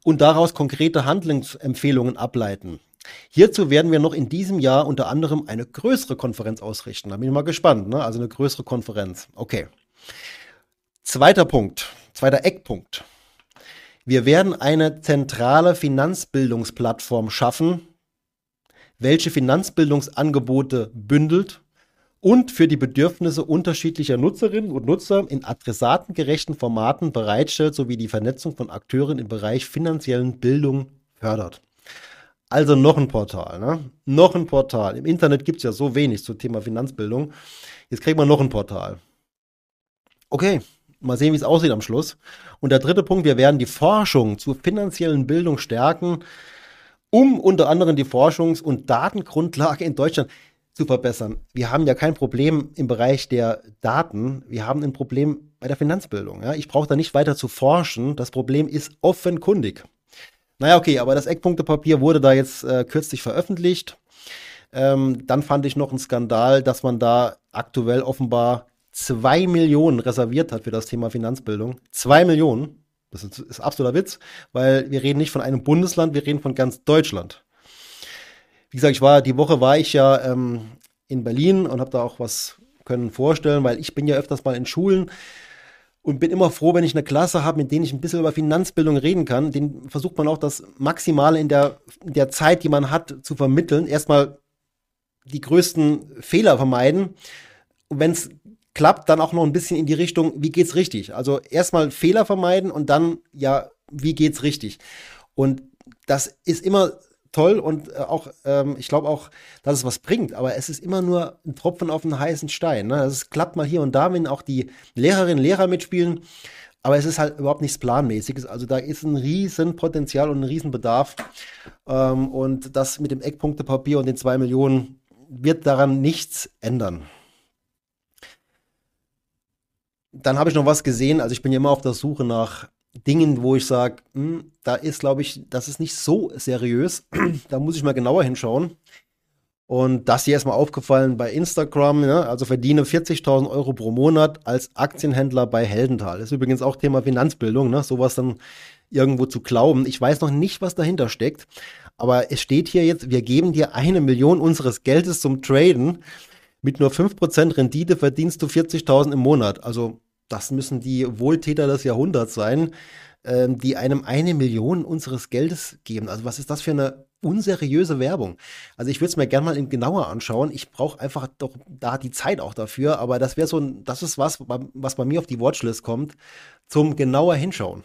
und daraus konkrete Handlungsempfehlungen ableiten. Hierzu werden wir noch in diesem Jahr unter anderem eine größere Konferenz ausrichten. Da bin ich mal gespannt, ne? also eine größere Konferenz. Okay. Zweiter Punkt, zweiter Eckpunkt. Wir werden eine zentrale Finanzbildungsplattform schaffen, welche Finanzbildungsangebote bündelt und für die Bedürfnisse unterschiedlicher Nutzerinnen und Nutzer in adressatengerechten Formaten bereitstellt, sowie die Vernetzung von Akteuren im Bereich finanziellen Bildung fördert. Also noch ein Portal, ne? Noch ein Portal. Im Internet gibt es ja so wenig zum Thema Finanzbildung. Jetzt kriegt man noch ein Portal. Okay, Mal sehen, wie es aussieht am Schluss. Und der dritte Punkt, wir werden die Forschung zur finanziellen Bildung stärken, um unter anderem die Forschungs- und Datengrundlage in Deutschland zu verbessern. Wir haben ja kein Problem im Bereich der Daten, wir haben ein Problem bei der Finanzbildung. Ja? Ich brauche da nicht weiter zu forschen, das Problem ist offenkundig. Naja, okay, aber das Eckpunktepapier wurde da jetzt äh, kürzlich veröffentlicht. Ähm, dann fand ich noch einen Skandal, dass man da aktuell offenbar zwei Millionen reserviert hat für das Thema Finanzbildung. Zwei Millionen. Das ist, ist absoluter Witz, weil wir reden nicht von einem Bundesland, wir reden von ganz Deutschland. Wie gesagt, ich war die Woche war ich ja ähm, in Berlin und habe da auch was können vorstellen, weil ich bin ja öfters mal in Schulen und bin immer froh, wenn ich eine Klasse habe, mit denen ich ein bisschen über Finanzbildung reden kann. Den versucht man auch das Maximale in der, in der Zeit, die man hat, zu vermitteln. Erstmal die größten Fehler vermeiden. Und wenn es klappt, dann auch noch ein bisschen in die Richtung, wie geht's richtig? Also erstmal Fehler vermeiden und dann, ja, wie geht's richtig? Und das ist immer toll und äh, auch, ähm, ich glaube auch, dass es was bringt, aber es ist immer nur ein Tropfen auf einen heißen Stein. Ne? Es klappt mal hier und da, wenn auch die Lehrerinnen und Lehrer mitspielen, aber es ist halt überhaupt nichts Planmäßiges. Also da ist ein riesen Potenzial und ein riesen Bedarf. Ähm, und das mit dem Eckpunktepapier und den zwei Millionen wird daran nichts ändern dann habe ich noch was gesehen. Also ich bin ja immer auf der Suche nach Dingen, wo ich sage, hm, da ist, glaube ich, das ist nicht so seriös. da muss ich mal genauer hinschauen. Und das hier ist mal aufgefallen bei Instagram. Ja, also verdiene 40.000 Euro pro Monat als Aktienhändler bei Heldental. Das ist übrigens auch Thema Finanzbildung, ne? sowas dann irgendwo zu glauben. Ich weiß noch nicht, was dahinter steckt. Aber es steht hier jetzt, wir geben dir eine Million unseres Geldes zum Traden. Mit nur 5% Rendite verdienst du 40.000 im Monat. Also das müssen die Wohltäter des Jahrhunderts sein, ähm, die einem eine Million unseres Geldes geben. Also was ist das für eine unseriöse Werbung? Also ich würde es mir gerne mal genauer anschauen. Ich brauche einfach doch da die Zeit auch dafür. Aber das wäre so ein, das ist was, was bei mir auf die Watchlist kommt, zum genauer hinschauen.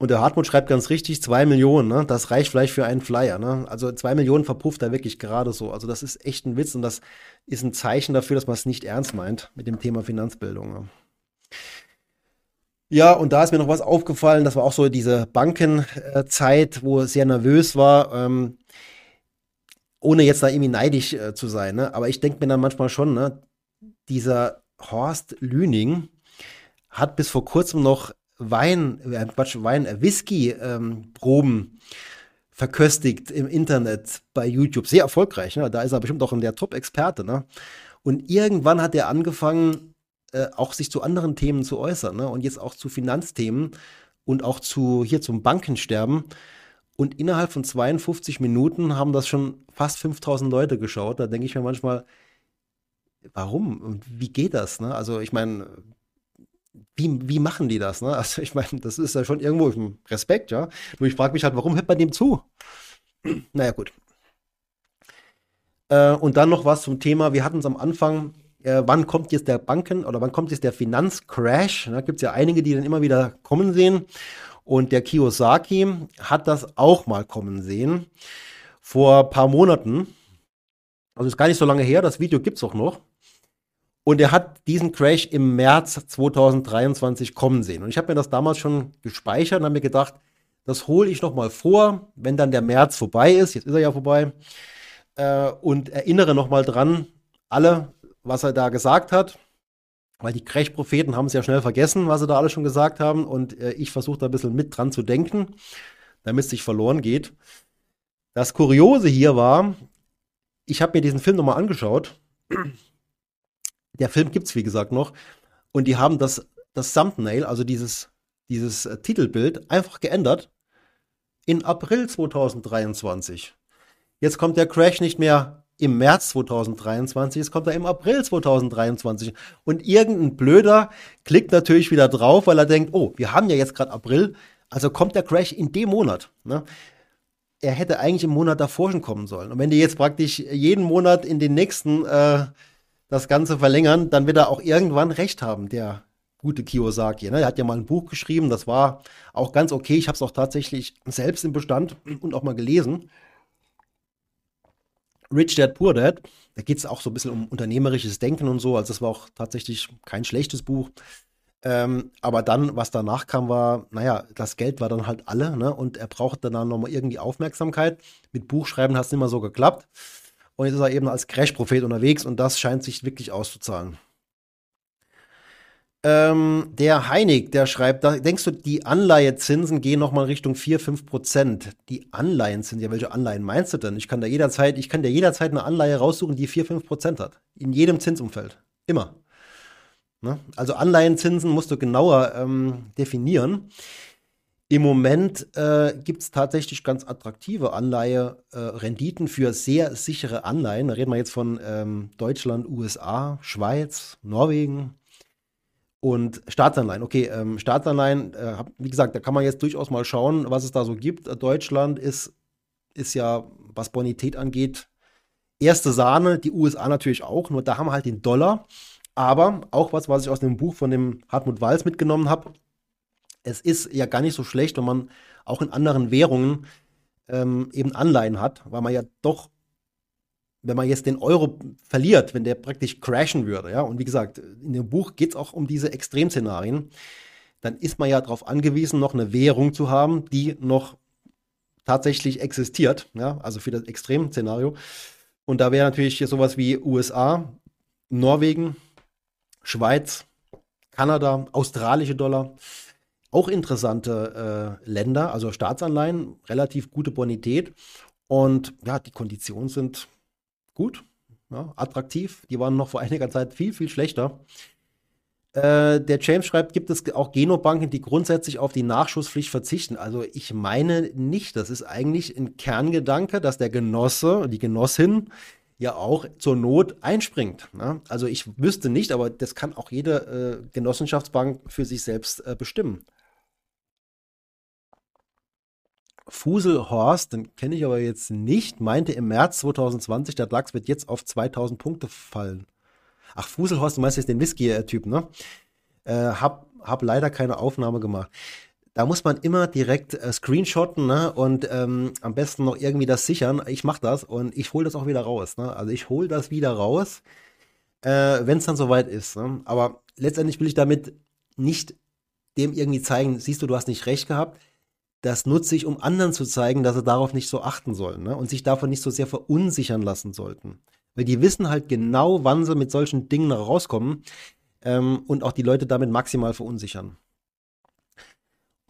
Und der Hartmut schreibt ganz richtig, zwei Millionen, ne? das reicht vielleicht für einen Flyer. Ne? Also zwei Millionen verpufft er wirklich gerade so. Also das ist echt ein Witz und das ist ein Zeichen dafür, dass man es nicht ernst meint mit dem Thema Finanzbildung. Ne? Ja, und da ist mir noch was aufgefallen, das war auch so diese Bankenzeit, wo es sehr nervös war, ähm, ohne jetzt da irgendwie neidisch äh, zu sein. Ne? Aber ich denke mir dann manchmal schon, ne? dieser Horst Lüning hat bis vor kurzem noch Wein, äh, Quatsch, Wein, äh, Whisky-Proben ähm, verköstigt im Internet bei YouTube. Sehr erfolgreich, ne? Da ist er bestimmt auch der Top-Experte, ne? Und irgendwann hat er angefangen, äh, auch sich zu anderen Themen zu äußern, ne? Und jetzt auch zu Finanzthemen und auch zu hier zum Bankensterben. Und innerhalb von 52 Minuten haben das schon fast 5000 Leute geschaut. Da denke ich mir manchmal, warum und wie geht das? Ne? Also ich meine, wie, wie machen die das? Ne? Also ich meine, das ist ja schon irgendwo Respekt, ja. Nur ich frage mich halt, warum hört man dem zu? naja, gut. Äh, und dann noch was zum Thema, wir hatten es am Anfang, äh, wann kommt jetzt der Banken- oder wann kommt jetzt der Finanzcrash? Da gibt es ja einige, die dann immer wieder kommen sehen. Und der Kiyosaki hat das auch mal kommen sehen. Vor ein paar Monaten. Also ist gar nicht so lange her, das Video gibt es auch noch. Und er hat diesen Crash im März 2023 kommen sehen. Und ich habe mir das damals schon gespeichert und habe mir gedacht, das hole ich noch mal vor, wenn dann der März vorbei ist. Jetzt ist er ja vorbei. Äh, und erinnere noch mal dran, alle, was er da gesagt hat. Weil die Crash-Propheten haben es ja schnell vergessen, was sie da alle schon gesagt haben. Und äh, ich versuche da ein bisschen mit dran zu denken, damit es nicht verloren geht. Das Kuriose hier war, ich habe mir diesen Film nochmal angeschaut der Film gibt es, wie gesagt, noch. Und die haben das, das Thumbnail, also dieses, dieses äh, Titelbild, einfach geändert in April 2023. Jetzt kommt der Crash nicht mehr im März 2023, jetzt kommt er im April 2023. Und irgendein Blöder klickt natürlich wieder drauf, weil er denkt, oh, wir haben ja jetzt gerade April, also kommt der Crash in dem Monat. Ne? Er hätte eigentlich im Monat davor schon kommen sollen. Und wenn die jetzt praktisch jeden Monat in den nächsten äh, das Ganze verlängern, dann wird er auch irgendwann recht haben, der gute Kiyosaki. Ne? Er hat ja mal ein Buch geschrieben, das war auch ganz okay. Ich habe es auch tatsächlich selbst im Bestand und auch mal gelesen. Rich Dad Poor Dad. Da geht es auch so ein bisschen um unternehmerisches Denken und so. Also das war auch tatsächlich kein schlechtes Buch. Ähm, aber dann, was danach kam, war, naja, das Geld war dann halt alle, ne? Und er brauchte dann nochmal irgendwie Aufmerksamkeit. Mit Buchschreiben hat es nicht mehr so geklappt. Und jetzt ist er eben als Crash-Prophet unterwegs und das scheint sich wirklich auszuzahlen. Ähm, der Heinig, der schreibt, da denkst du, die Anleihezinsen gehen nochmal Richtung 4, 5 Prozent. Die Anleihenzinsen, ja, welche Anleihen meinst du denn? Ich kann da jederzeit, ich kann dir jederzeit eine Anleihe raussuchen, die 4, 5 Prozent hat. In jedem Zinsumfeld. Immer. Ne? Also Anleihenzinsen musst du genauer ähm, definieren. Im Moment äh, gibt es tatsächlich ganz attraktive Anleihe-Renditen äh, für sehr sichere Anleihen. Da reden wir jetzt von ähm, Deutschland, USA, Schweiz, Norwegen und Staatsanleihen. Okay, ähm, Staatsanleihen, äh, wie gesagt, da kann man jetzt durchaus mal schauen, was es da so gibt. Deutschland ist, ist ja, was Bonität angeht, erste Sahne, die USA natürlich auch, nur da haben wir halt den Dollar. Aber auch was, was ich aus dem Buch von dem Hartmut Walz mitgenommen habe, es ist ja gar nicht so schlecht, wenn man auch in anderen Währungen ähm, eben Anleihen hat, weil man ja doch, wenn man jetzt den Euro verliert, wenn der praktisch crashen würde, ja, und wie gesagt, in dem Buch geht es auch um diese Extremszenarien, dann ist man ja darauf angewiesen, noch eine Währung zu haben, die noch tatsächlich existiert, ja, also für das Extremszenario. Und da wäre natürlich sowas wie USA, Norwegen, Schweiz, Kanada, australische Dollar, auch interessante äh, Länder, also Staatsanleihen, relativ gute Bonität. Und ja, die Konditionen sind gut, ja, attraktiv. Die waren noch vor einiger Zeit viel, viel schlechter. Äh, der James schreibt, gibt es auch Genobanken, die grundsätzlich auf die Nachschusspflicht verzichten? Also ich meine nicht. Das ist eigentlich ein Kerngedanke, dass der Genosse, die Genossin ja auch zur Not einspringt. Ne? Also ich wüsste nicht, aber das kann auch jede äh, Genossenschaftsbank für sich selbst äh, bestimmen. Fuselhorst, den kenne ich aber jetzt nicht, meinte im März 2020, der DAX wird jetzt auf 2000 Punkte fallen. Ach, Fuselhorst, du meinst jetzt den Whisky-Typ, ne? Äh, hab, hab leider keine Aufnahme gemacht. da muss man immer direkt äh, screenshotten ne? und ähm, am besten noch irgendwie das sichern. Ich mache das und ich hole das auch wieder raus. Ne? Also ich hole das wieder raus, äh, wenn es dann soweit ist. Ne? Aber letztendlich will ich damit nicht dem irgendwie zeigen, siehst du, du hast nicht recht gehabt. Das nutze ich, um anderen zu zeigen, dass sie darauf nicht so achten sollen ne? und sich davon nicht so sehr verunsichern lassen sollten. Weil die wissen halt genau, wann sie mit solchen Dingen rauskommen ähm, und auch die Leute damit maximal verunsichern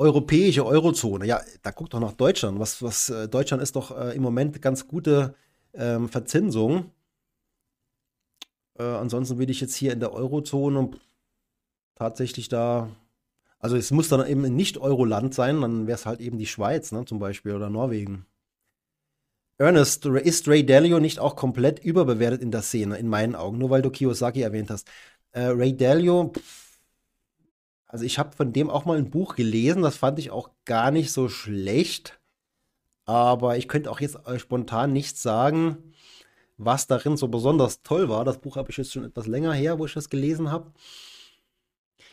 europäische Eurozone. Ja, da guckt doch nach Deutschland. Was, was äh, Deutschland ist doch äh, im Moment ganz gute ähm, Verzinsung. Äh, ansonsten würde ich jetzt hier in der Eurozone tatsächlich da, also es muss dann eben ein Nicht-Euro-Land sein, dann wäre es halt eben die Schweiz, ne, zum Beispiel, oder Norwegen. Ernest, ist Ray Dalio nicht auch komplett überbewertet in der Szene, in meinen Augen, nur weil du Kiyosaki erwähnt hast? Äh, Ray Dalio, also ich habe von dem auch mal ein Buch gelesen, das fand ich auch gar nicht so schlecht. Aber ich könnte auch jetzt spontan nicht sagen, was darin so besonders toll war. Das Buch habe ich jetzt schon etwas länger her, wo ich das gelesen habe.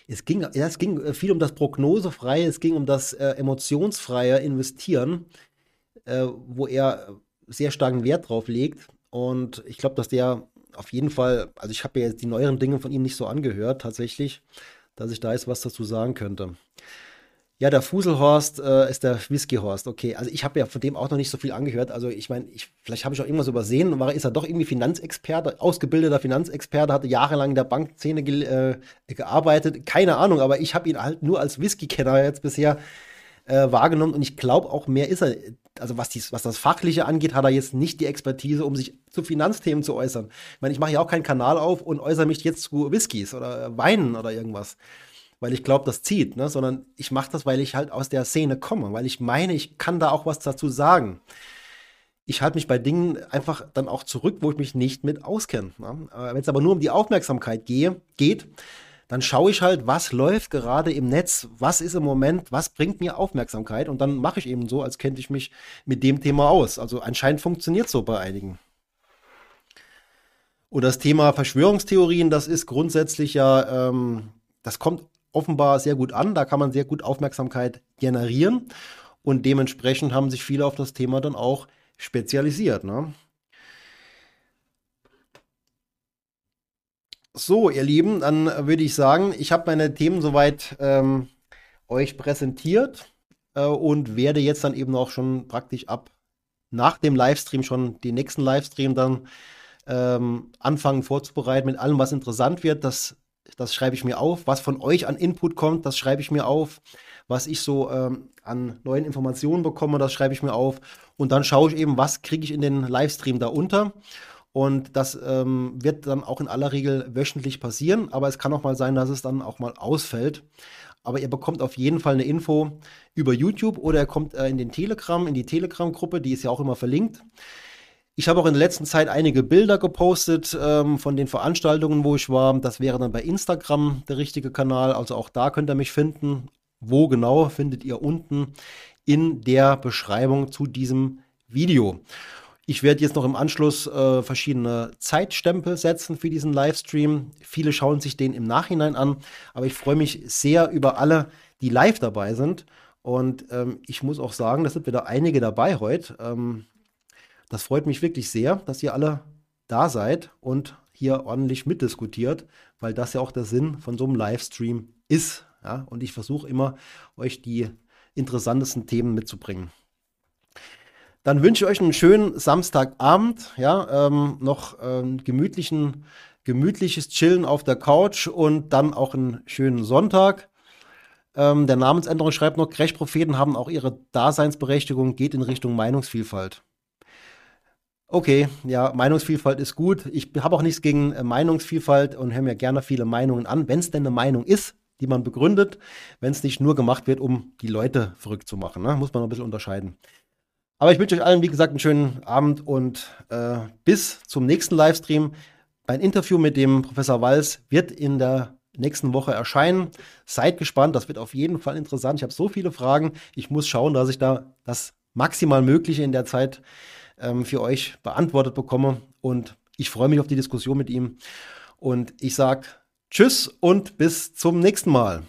Es ging, ja, es ging äh, viel um das Prognosefreie, es ging um das äh, emotionsfreie Investieren, äh, wo er sehr starken Wert drauf legt. Und ich glaube, dass der auf jeden Fall, also ich habe ja jetzt die neueren Dinge von ihm nicht so angehört, tatsächlich dass ich da jetzt was dazu sagen könnte. Ja, der Fuselhorst äh, ist der Whiskyhorst. Okay, also ich habe ja von dem auch noch nicht so viel angehört. Also ich meine, ich, vielleicht habe ich auch irgendwas übersehen. War, ist er doch irgendwie Finanzexperte, ausgebildeter Finanzexperte, hatte jahrelang in der Bankszene ge äh, gearbeitet. Keine Ahnung, aber ich habe ihn halt nur als Whisky-Kenner jetzt bisher äh, wahrgenommen und ich glaube auch mehr ist er. Also was, dies, was das Fachliche angeht, hat er jetzt nicht die Expertise, um sich zu Finanzthemen zu äußern. Ich meine, ich mache ja auch keinen Kanal auf und äußere mich jetzt zu Whiskys oder Weinen oder irgendwas weil ich glaube, das zieht, ne? sondern ich mache das, weil ich halt aus der Szene komme, weil ich meine, ich kann da auch was dazu sagen. Ich halte mich bei Dingen einfach dann auch zurück, wo ich mich nicht mit auskenne. Ne? Wenn es aber nur um die Aufmerksamkeit gehe, geht, dann schaue ich halt, was läuft gerade im Netz, was ist im Moment, was bringt mir Aufmerksamkeit und dann mache ich eben so, als könnte ich mich mit dem Thema aus. Also anscheinend funktioniert so bei einigen. Und das Thema Verschwörungstheorien, das ist grundsätzlich ja, ähm, das kommt offenbar sehr gut an, da kann man sehr gut Aufmerksamkeit generieren und dementsprechend haben sich viele auf das Thema dann auch spezialisiert. Ne? So, ihr Lieben, dann würde ich sagen, ich habe meine Themen soweit ähm, euch präsentiert äh, und werde jetzt dann eben auch schon praktisch ab nach dem Livestream schon die nächsten Livestream dann ähm, anfangen vorzubereiten mit allem, was interessant wird. Das, das schreibe ich mir auf. Was von euch an Input kommt, das schreibe ich mir auf. Was ich so ähm, an neuen Informationen bekomme, das schreibe ich mir auf. Und dann schaue ich eben, was kriege ich in den Livestream da unter. Und das ähm, wird dann auch in aller Regel wöchentlich passieren, aber es kann auch mal sein, dass es dann auch mal ausfällt. Aber ihr bekommt auf jeden Fall eine Info über YouTube oder ihr kommt äh, in den Telegram, in die Telegram-Gruppe, die ist ja auch immer verlinkt. Ich habe auch in der letzten Zeit einige Bilder gepostet ähm, von den Veranstaltungen, wo ich war. Das wäre dann bei Instagram der richtige Kanal. Also auch da könnt ihr mich finden. Wo genau findet ihr unten in der Beschreibung zu diesem Video. Ich werde jetzt noch im Anschluss äh, verschiedene Zeitstempel setzen für diesen Livestream. Viele schauen sich den im Nachhinein an, aber ich freue mich sehr über alle, die live dabei sind. Und ähm, ich muss auch sagen, das sind wieder einige dabei heute. Ähm, das freut mich wirklich sehr, dass ihr alle da seid und hier ordentlich mitdiskutiert, weil das ja auch der Sinn von so einem Livestream ist. Ja? Und ich versuche immer, euch die interessantesten Themen mitzubringen. Dann wünsche ich euch einen schönen Samstagabend, ja, ähm, noch ähm, gemütlichen, gemütliches Chillen auf der Couch und dann auch einen schönen Sonntag. Ähm, der Namensänderung schreibt noch, Crash-Propheten haben auch ihre Daseinsberechtigung, geht in Richtung Meinungsvielfalt. Okay, ja, Meinungsvielfalt ist gut. Ich habe auch nichts gegen äh, Meinungsvielfalt und höre mir gerne viele Meinungen an, wenn es denn eine Meinung ist, die man begründet, wenn es nicht nur gemacht wird, um die Leute verrückt zu machen. Ne? Muss man ein bisschen unterscheiden. Aber ich wünsche euch allen, wie gesagt, einen schönen Abend und äh, bis zum nächsten Livestream. Mein Interview mit dem Professor Walz wird in der nächsten Woche erscheinen. Seid gespannt, das wird auf jeden Fall interessant. Ich habe so viele Fragen. Ich muss schauen, dass ich da das maximal Mögliche in der Zeit ähm, für euch beantwortet bekomme. Und ich freue mich auf die Diskussion mit ihm. Und ich sage Tschüss und bis zum nächsten Mal.